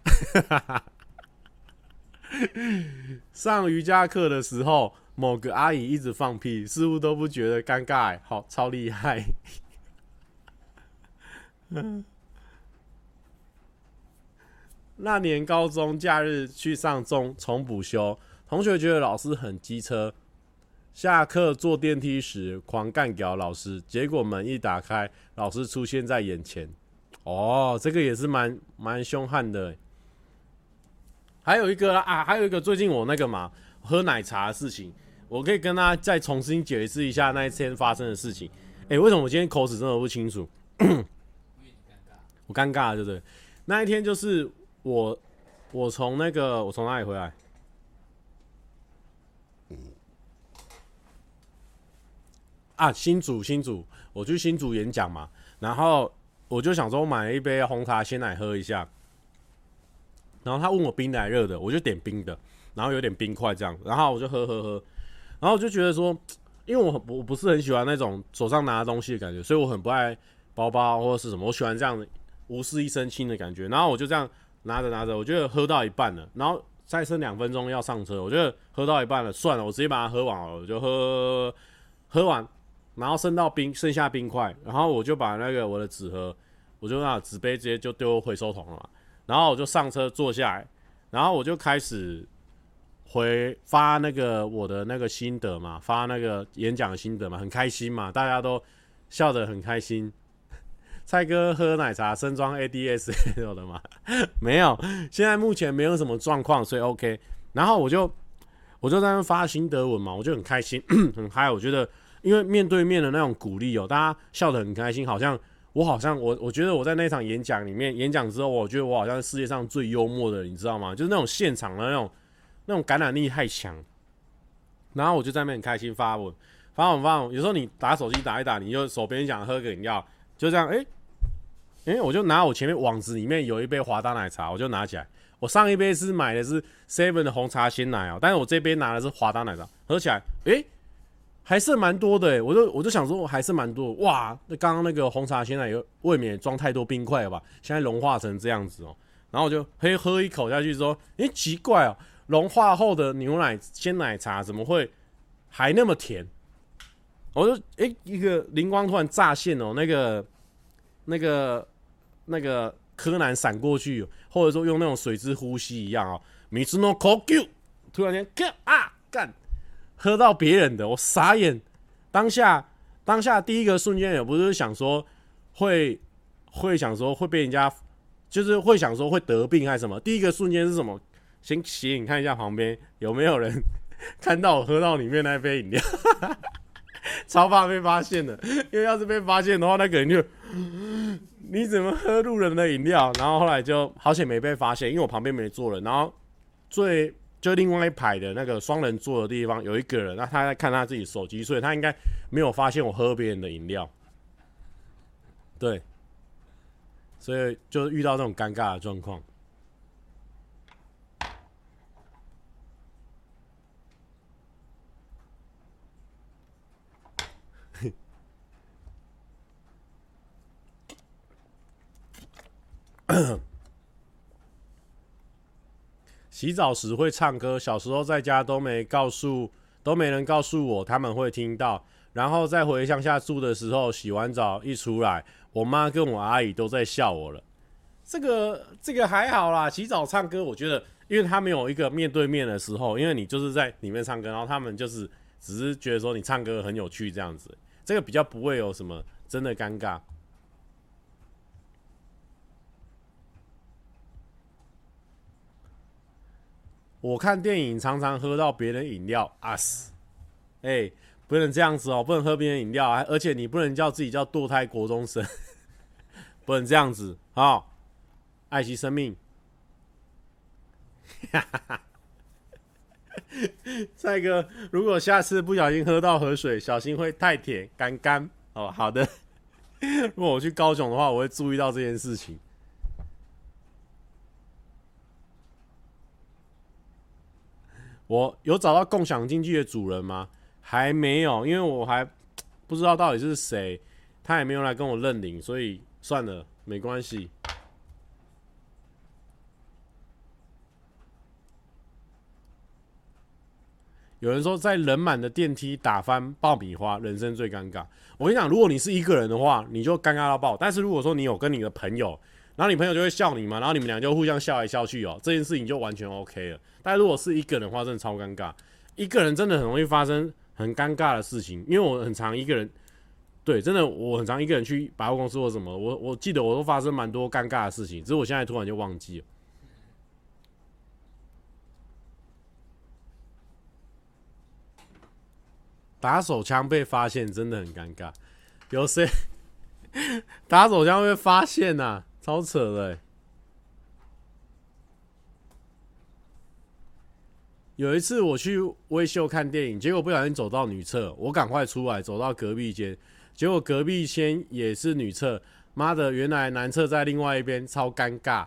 上瑜伽课的时候，某个阿姨一直放屁，似乎都不觉得尴尬，好，超厉害。那年高中假日去上中重补修。同学觉得老师很机车，下课坐电梯时狂干屌老师，结果门一打开，老师出现在眼前。哦，这个也是蛮蛮凶悍的。还有一个啊，还有一个最近我那个嘛，喝奶茶的事情，我可以跟他再重新解释一下那一天发生的事情。哎，为什么我今天口齿真的不清楚？我尴尬，对不对？那一天就是我，我从那个我从哪里回来？啊，新竹新竹，我去新竹演讲嘛，然后我就想说，买了一杯红茶鲜奶喝一下，然后他问我冰的还热的，我就点冰的，然后有点冰块这样，然后我就喝喝喝，然后我就觉得说，因为我我不是很喜欢那种手上拿的东西的感觉，所以我很不爱包包或者是什么，我喜欢这样无事一身轻的感觉，然后我就这样拿着拿着，我觉得喝到一半了，然后再剩两分钟要上车，我觉得喝到一半了，算了，我直接把它喝完了，我就喝喝完。然后剩到冰，剩下冰块，然后我就把那个我的纸盒，我就那纸杯直接就丢回收桶了嘛。然后我就上车坐下来，然后我就开始回发那个我的那个心得嘛，发那个演讲心得嘛，很开心嘛，大家都笑得很开心。蔡哥喝奶茶，身装 ADS 有的吗？没有，现在目前没有什么状况，所以 OK。然后我就我就在那发心得文嘛，我就很开心，很嗨。我觉得，因为面对面的那种鼓励哦，大家笑得很开心，好像我好像我我觉得我在那场演讲里面演讲之后，我觉得我好像是世界上最幽默的，你知道吗？就是那种现场的那种那种感染力太强。然后我就在那边很开心发文，发文发文。有时候你打手机打一打，你就手边想喝个饮料，就这样，哎，哎，我就拿我前面网子里面有一杯华大奶茶，我就拿起来。我上一杯是买的是 Seven 的红茶鲜奶哦，但是我这边拿的是华大奶茶，喝起来，诶，还是蛮多的诶，我就我就想说，还是蛮多，哇，那刚刚那个红茶鲜奶又未免装太多冰块了吧？现在融化成这样子哦，然后我就嘿喝一口下去说，诶，奇怪哦，融化后的牛奶鲜奶茶怎么会还那么甜？我就诶，一个灵光突然乍现哦，那个那个那个。柯南闪过去，或者说用那种水之呼吸一样哦。Mizuno Kokyu，突然间干，啊干，喝到别人的，我傻眼。当下，当下第一个瞬间也不是想说会会想说会被人家，就是会想说会得病还是什么。第一个瞬间是什么？先斜眼看一下旁边有没有人 看到我喝到里面那杯饮料，超怕被发现的。因为要是被发现的话，那个人就。你怎么喝路人的饮料？然后后来就好险没被发现，因为我旁边没坐人。然后最就另外一排的那个双人座的地方有一个人，那他在看他自己手机，所以他应该没有发现我喝别人的饮料。对，所以就遇到这种尴尬的状况。洗澡时会唱歌，小时候在家都没告诉，都没人告诉我他们会听到。然后在回乡下住的时候，洗完澡一出来，我妈跟我阿姨都在笑我了。这个这个还好啦，洗澡唱歌，我觉得，因为他没有一个面对面的时候，因为你就是在里面唱歌，然后他们就是只是觉得说你唱歌很有趣这样子，这个比较不会有什么真的尴尬。我看电影常常喝到别人饮料啊死，哎、不能这样子哦，不能喝别人饮料，而且你不能叫自己叫堕胎国中生，不能这样子啊、哦，爱惜生命。哈哈哈，蔡哥，如果下次不小心喝到河水，小心会太甜干干哦。好的，如果我去高雄的话，我会注意到这件事情。我有找到共享经济的主人吗？还没有，因为我还 不知道到底是谁，他也没有来跟我认领，所以算了，没关系。有人说，在人满的电梯打翻爆米花，人生最尴尬。我跟你讲，如果你是一个人的话，你就尴尬到爆；但是如果说你有跟你的朋友，然后你朋友就会笑你嘛，然后你们俩就互相笑来笑去哦，这件事情就完全 OK 了。但如果是一个人的话，真的超尴尬。一个人真的很容易发生很尴尬的事情，因为我很常一个人，对，真的我很常一个人去百货公司或什么，我我记得我都发生蛮多尴尬的事情，只是我现在突然就忘记了。打手枪被发现真的很尴尬，有谁？打手枪会被发现呐、超扯的、有一次我去威秀看电影，结果不小心走到女厕，我赶快出来走到隔壁间，结果隔壁间也是女厕，妈的，原来男厕在另外一边，超尴尬。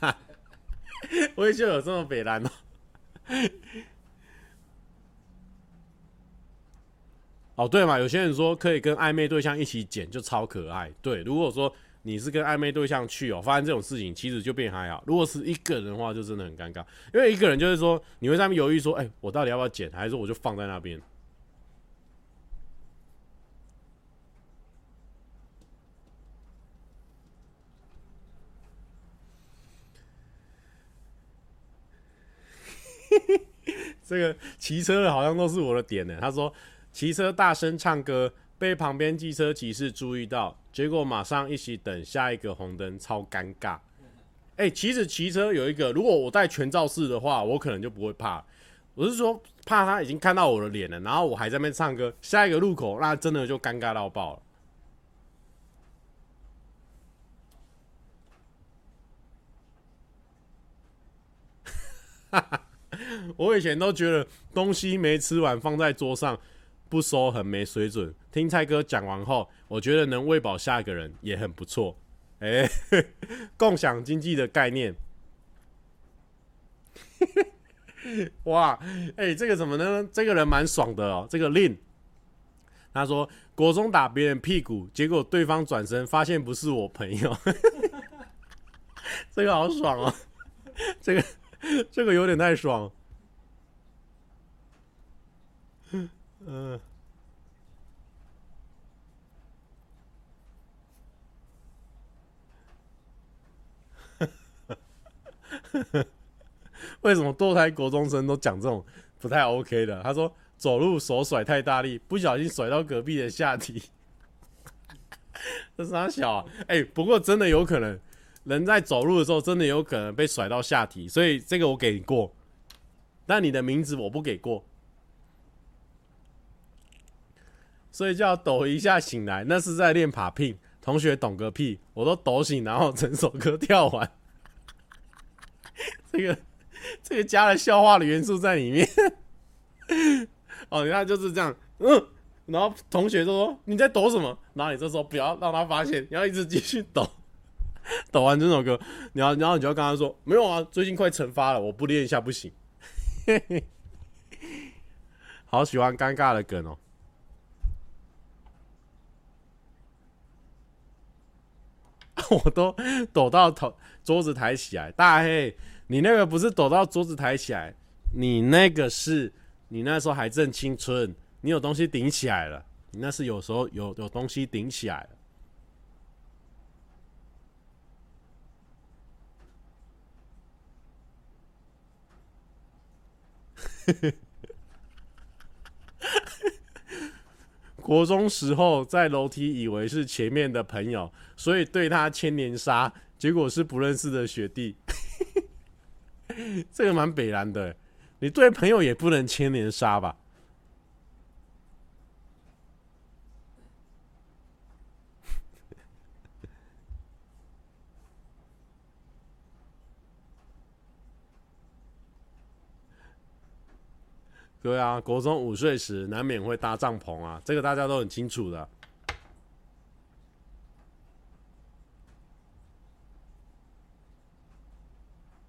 威秀有这么北烂吗？哦，对嘛，有些人说可以跟暧昧对象一起剪，就超可爱。对，如果说你是跟暧昧对象去哦，发生这种事情，其实就变还好。如果是一个人的话，就真的很尴尬，因为一个人就是说你会在那边犹豫说，哎，我到底要不要剪，还是说我就放在那边？这个骑车的好像都是我的点呢。他说。骑车大声唱歌，被旁边机车骑士注意到，结果马上一起等下一个红灯，超尴尬。哎、其实骑车有一个，如果我戴全罩式的话，我可能就不会怕。我是说怕他已经看到我的脸了，然后我还在那边唱歌，下一个路口那真的就尴尬到爆了。我以前都觉得东西没吃完放在桌上不收很没水准。听蔡哥讲完后，我觉得能喂饱下一个人也很不错。哎，共享经济的概念。哇，哎，这个怎么呢？这个人蛮爽的哦。这个 Lin，他说国中打别人屁股，结果对方转身发现不是我朋友。这个好爽哦，这个。这个有点太爽，嗯，为什么堕胎国中生都讲这种不太 OK 的？他说走路手甩太大力，不小心甩到隔壁的下体，这是他小啊？哎，不过真的有可能。人在走路的时候，真的有可能被甩到下体，所以这个我给你过，但你的名字我不给过。所以叫抖一下醒来，那是在练爬 pin。同学懂个屁，我都抖醒，然后整首歌跳完。这个这个加了笑话的元素在里面。哦，你看就是这样，嗯，然后同学就说你在抖什么？然后你这时候不要让他发现，你要一直继续抖。抖完这首歌，你要，然后你就跟他说：“没有啊，最近快惩罚了，我不练一下不行。”好喜欢尴尬的梗哦！我都躲到头，桌子抬起来。大黑，你那个不是躲到桌子抬起来，你那个是你那时候还正青春，你有东西顶起来了。你那是有时候有有东西顶起来了。国中时候在楼梯以为是前面的朋友，所以对他千年杀，结果是不认识的学弟。这个蛮北烂的，你对朋友也不能千年杀吧？对啊，国中午睡时难免会搭帐篷啊，这个大家都很清楚的。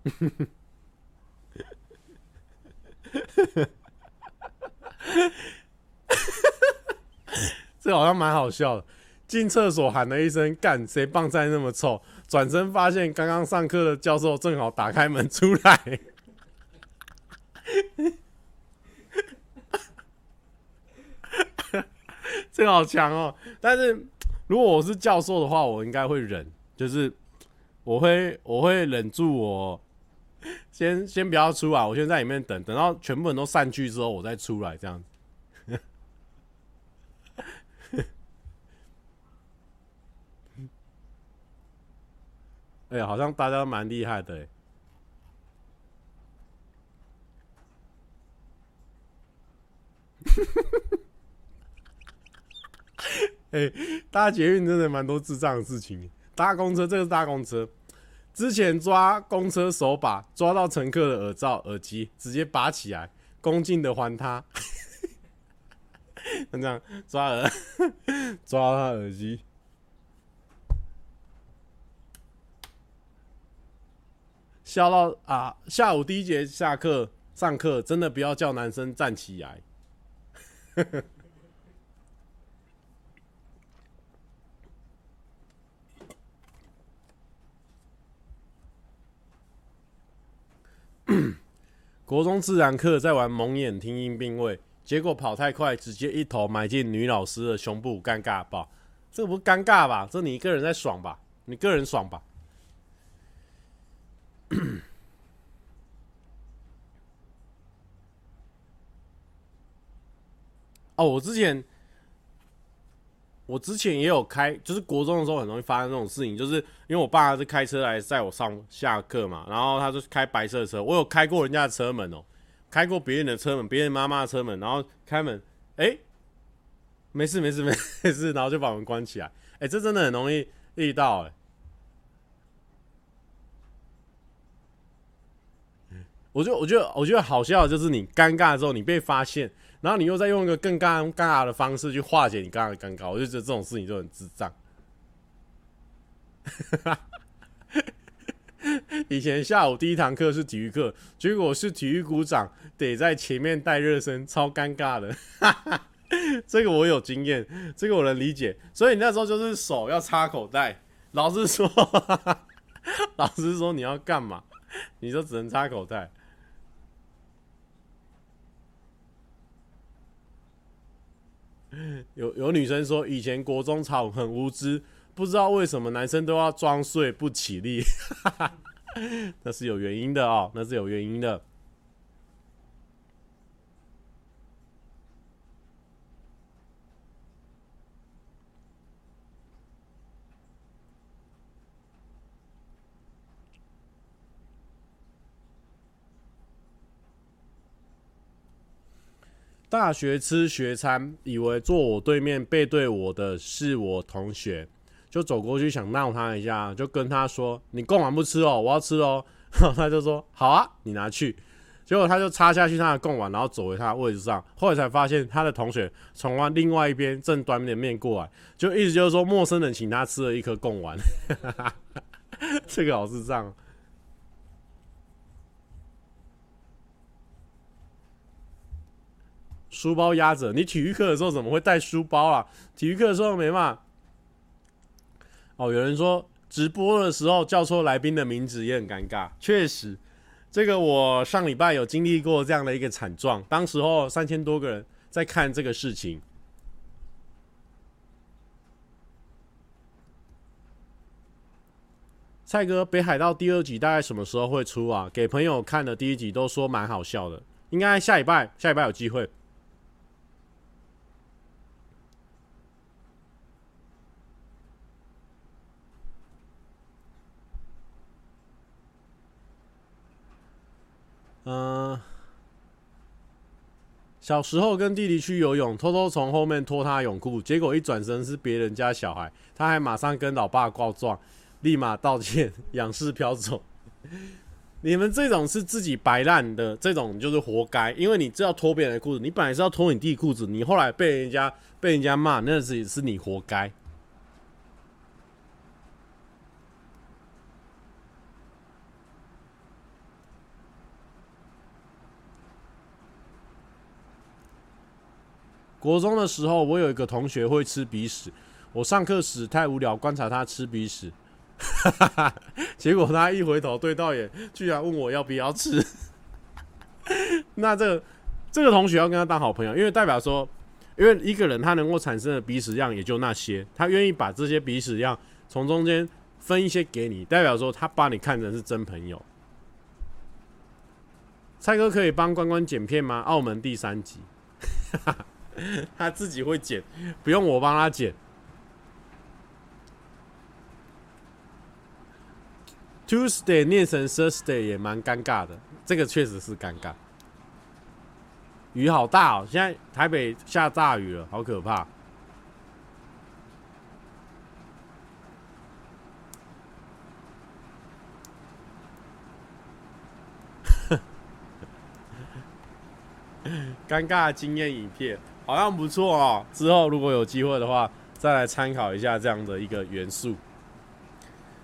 这好像蛮好笑的。进厕所喊了一声“干，谁棒菜那么臭”，转身发现刚刚上课的教授正好打开门出来。这个好强哦！但是如果我是教授的话，我应该会忍，就是我会我会忍住我，先先不要出来，我先在里面等，等到全部人都散去之后，我再出来这样。哎呀，好像大家都蛮厉害的哎。哎、搭捷运真的蛮多智障的事情。搭公车，这个是搭公车，之前抓公车手把，抓到乘客的耳罩、耳机，直接拔起来，恭敬的还他。这样抓耳，抓他耳机，笑到啊！下午第一节下课上课，真的不要叫男生站起来。国中自然课在玩蒙眼听音并位，结果跑太快，直接一头埋进女老师的胸部，尴尬爆！这不尴尬吧？这你一个人在爽吧？你个人爽吧？哦，我之前。我之前也有开，就是国中的时候很容易发生这种事情，就是因为我爸是开车来载我上下课嘛，然后他就开白色的车，我有开过人家的车门哦，开过别人的车门，别人妈妈的车门，然后开门，哎、欸，没事没事没事，然后就把门关起来。哎、这真的很容易遇到哎、我觉得我觉得我觉得好笑的就是你尴尬之后，你被发现，然后你又再用一个更尴尬的方式去化解你刚刚的尴尬，我就觉得这种事情就很智障。以前下午第一堂课是体育课，结果是体育股长得在前面带热身，超尴尬的。这个我有经验，这个我能理解。所以你那时候就是手要插口袋，老师说，老师说你要干嘛，你就只能插口袋。有有女生说，以前国中操很无知，不知道为什么男生都要装睡不起立，那是有原因的哦，那是有原因的。大学吃学餐，以为坐我对面背对我的是我同学，就走过去想闹他一下，就跟他说：“你贡丸不吃哦，我要吃哦。”然后他就说：“好啊，你拿去。”结果他就插下去他的贡丸，然后走回他的位置上。后来才发现他的同学从另外一边正端着面过来，就意思就是说陌生人请他吃了一颗贡丸。这个好智障。书包压着，你体育课的时候怎么会带书包啊？体育课的时候没嘛？哦，有人说直播的时候叫错来宾的名字也很尴尬，确实，这个我上礼拜有经历过这样的一个惨状。当时候三千多个人在看这个事情。蔡哥，北海道第二集大概什么时候会出啊？给朋友看的第一集都说蛮好笑的，应该下礼拜，下礼拜有机会。嗯、小时候跟弟弟去游泳，偷偷从后面脱他泳裤，结果一转身是别人家小孩，他还马上跟老爸告状，立马道歉，仰视飘走。你们这种是自己摆烂的，这种就是活该，因为你知道脱别人的裤子，你本来是要脱你弟裤子，你后来被人家被人家骂，那是是你活该。国中的时候，我有一个同学会吃鼻屎。我上课时太无聊，观察他吃鼻屎，结果他一回头对到眼，居然问我要不要吃。那这个这个同学要跟他当好朋友，因为代表说，因为一个人他能够产生的鼻屎量也就那些，他愿意把这些鼻屎量从中间分一些给你，代表说他把你看成是真朋友。蔡哥可以帮关关剪片吗？澳门第三集。他自己会剪，不用我帮他剪。Tuesday 念成 Thursday 也蛮尴尬的，这个确实是尴尬。雨好大哦，现在台北下大雨了，好可怕。尴尬的经验影片。好像不错哦，之后如果有机会的话，再来参考一下这样的一个元素。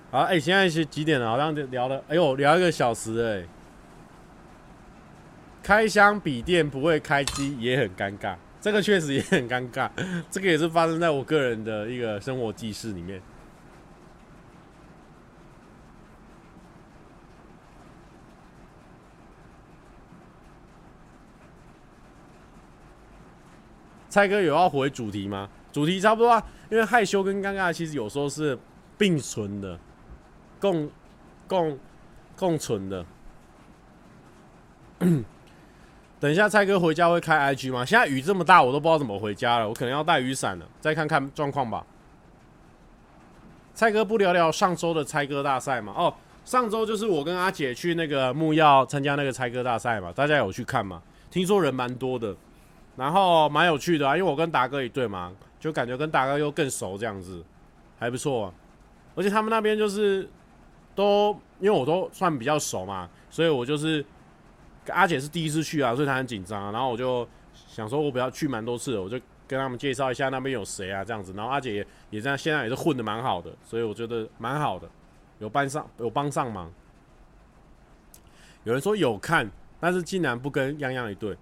好，哎、现在是几点了？好像聊了，哎呦，聊一个小时哎。开箱笔电不会开机也很尴尬，这个确实也很尴尬，这个也是发生在我个人的一个生活记事里面。蔡哥有要回主题吗？主题差不多啊，因为害羞跟尴尬其实有时候是并存的，共共共存的。等一下，蔡哥回家会开 IG 吗？现在雨这么大，我都不知道怎么回家了，我可能要带雨伞了，再看看状况吧。蔡哥不聊聊上周的猜歌大赛吗？哦，上周就是我跟阿姐去那个木曜参加那个猜歌大赛嘛，大家有去看吗？听说人蛮多的，然后蛮有趣的啊，因为我跟达哥一队嘛，就感觉跟达哥又更熟这样子，还不错啊。而且他们那边就是都因为我都算比较熟嘛，所以我就是阿姐是第一次去啊，所以她很紧张。然后我就想说，我不要去蛮多次，我就跟他们介绍一下那边有谁啊这样子。然后阿姐也也这样，现在也是混的蛮好的，所以我觉得蛮好的，有帮上有帮上忙。有人说有看。但是竟然不跟泱泱一队，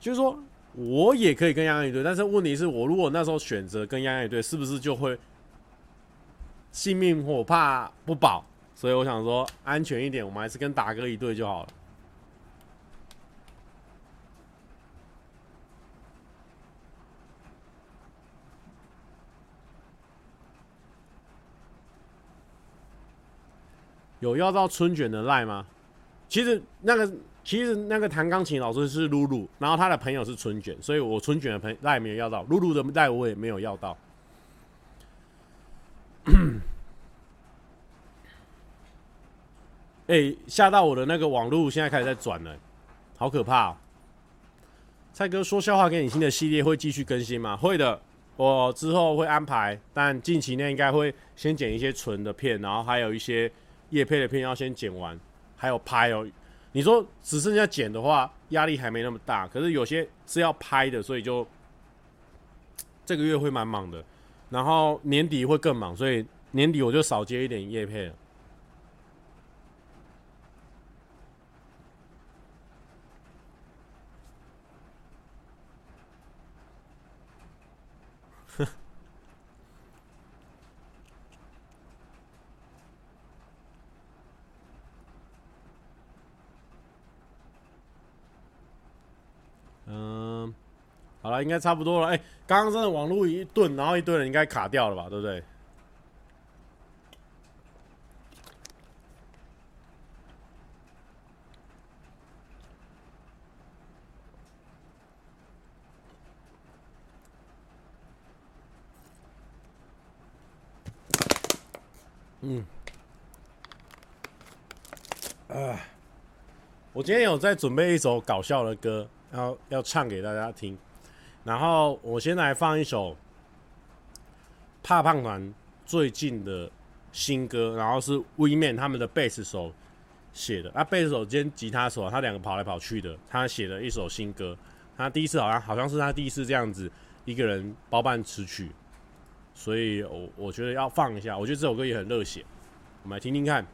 就是说我也可以跟泱泱一队，但是问题是我如果那时候选择跟泱泱一队，是不是就会性命我怕不保？所以我想说安全一点，我们还是跟达哥一队就好了。有要到春卷的赖吗？其实那个。其实那个弹钢琴老师是露露，然后他的朋友是春卷，所以我春卷的朋友赖没有要到，露露的赖我也没有要到。哎、欸，吓到我的那个网路现在开始在转了，好可怕哦！蔡哥说笑话给你听的系列会继续更新吗？会的，我之后会安排，但近期内应该会先剪一些纯的片，然后还有一些业配的片要先剪完，还有拍哦。你说只剩下剪的话，压力还没那么大。可是有些是要拍的，所以就这个月会蛮忙的。然后年底会更忙，所以年底我就少接一点叶片。嗯好了，应该差不多了。哎、刚刚真的网络一顿，然后一堆人应该卡掉了吧？对不对？嗯。啊，我今天有在准备一首搞笑的歌，要要唱给大家听。然后我先来放一首怕胖团最近的新歌，然后是 We Man 他们的贝斯手写的。啊，贝斯手兼吉他手，他两个跑来跑去的。他写的一首新歌，他第一次好像好像是他第一次这样子一个人包办词曲，所以我我觉得要放一下。我觉得这首歌也很热血，我们来听听看。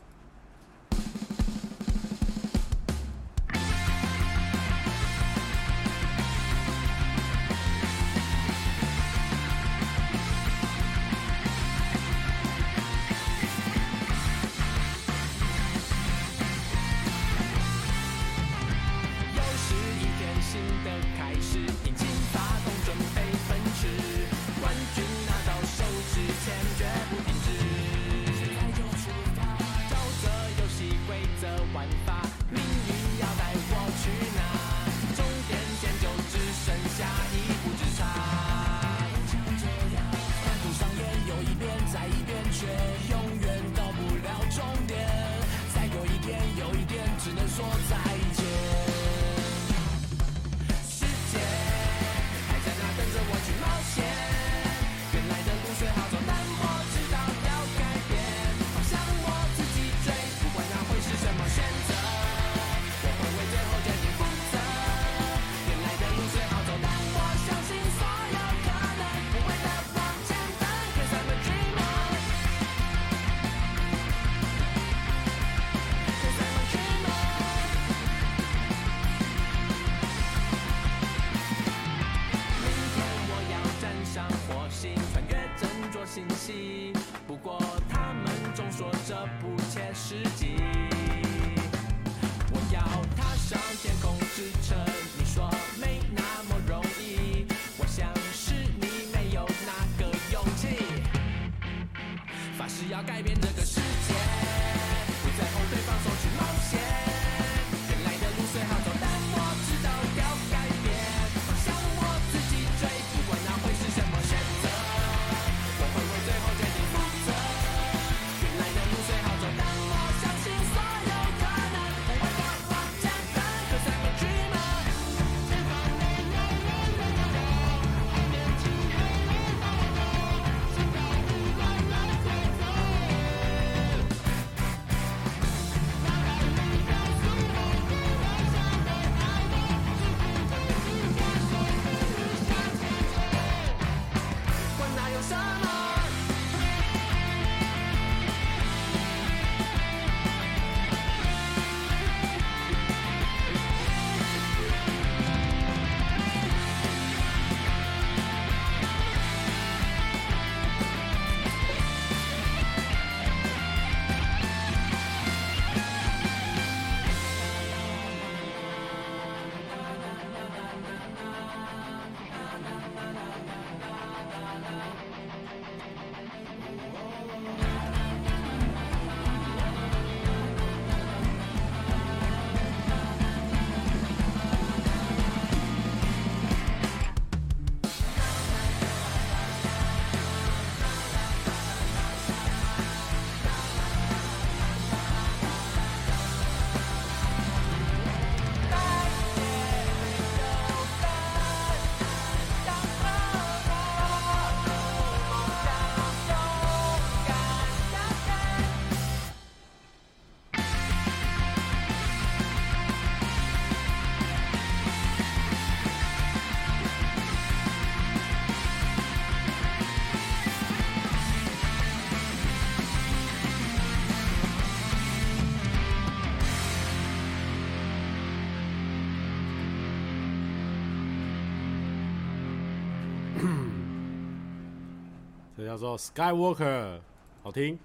叫做 Skywalker，好听，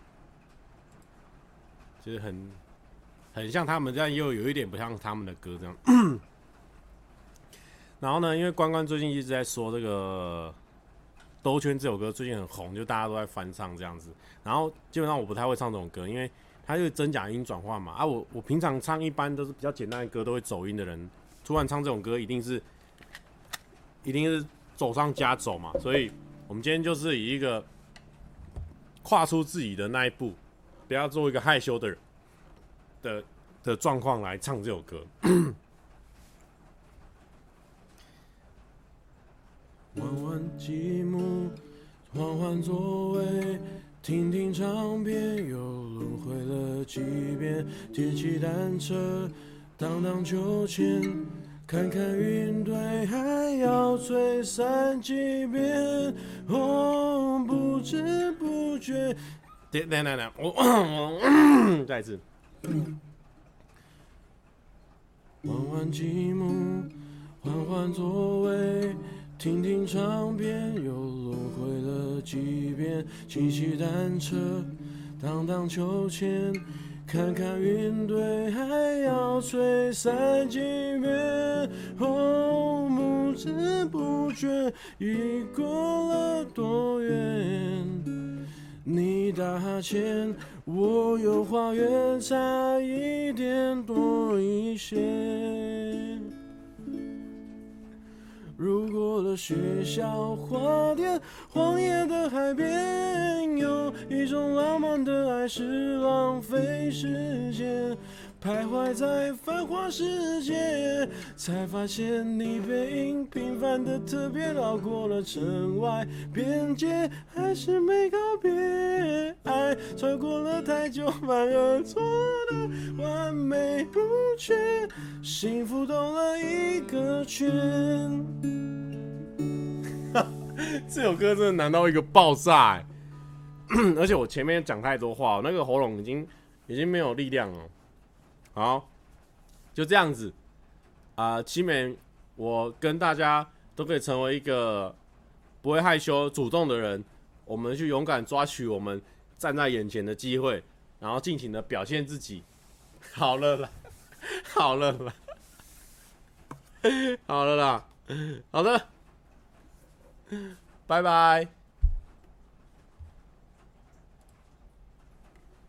就是很很像他们，这样又有一点不像他们的歌这样。然后呢，因为关关最近一直在说这个《兜圈》这首歌最近很红，就大家都在翻唱这样子。然后基本上我不太会唱这种歌，因为它就是真假音转换嘛。啊，我我平常唱一般都是比较简单的歌，都会走音的人，突然唱这种歌，一定是一定是走上加走嘛。所以我们今天就是以一个跨出自己的那一步，不要做一个害羞的人的的状况来唱这首歌。弯弯积木，换换座位，听听唱片，又轮回了几遍。骑骑单车，荡荡秋千，看看云堆，还要吹散几遍。哦，不知不觉，等等等等，我我 再一次。玩玩积木，换换座位。听听唱片，又轮回了几遍。骑骑单车，荡荡秋千，看看云堆，还要吹散几遍。哦，不知不觉已过了多远？你打哈欠，我游花园，差一点多一些。路过了学校花店，荒野的海边，有一种浪漫的爱是浪费时间。徘徊在繁华世界，才发现你背影平凡的特别。绕过了城外边界，还是没告别。爱穿过了太久，反而错的完美无缺，幸福兜了一个圈。这首歌真的难到一个爆炸！而且我前面讲太多话，那个喉咙已经已经没有力量了。好，就这样子啊！期美，我跟大家都可以成为一个不会害羞、主动的人。我们去勇敢抓取我们站在眼前的机会，然后尽情的表现自己。好了啦，好了啦，好了啦，好的，拜拜。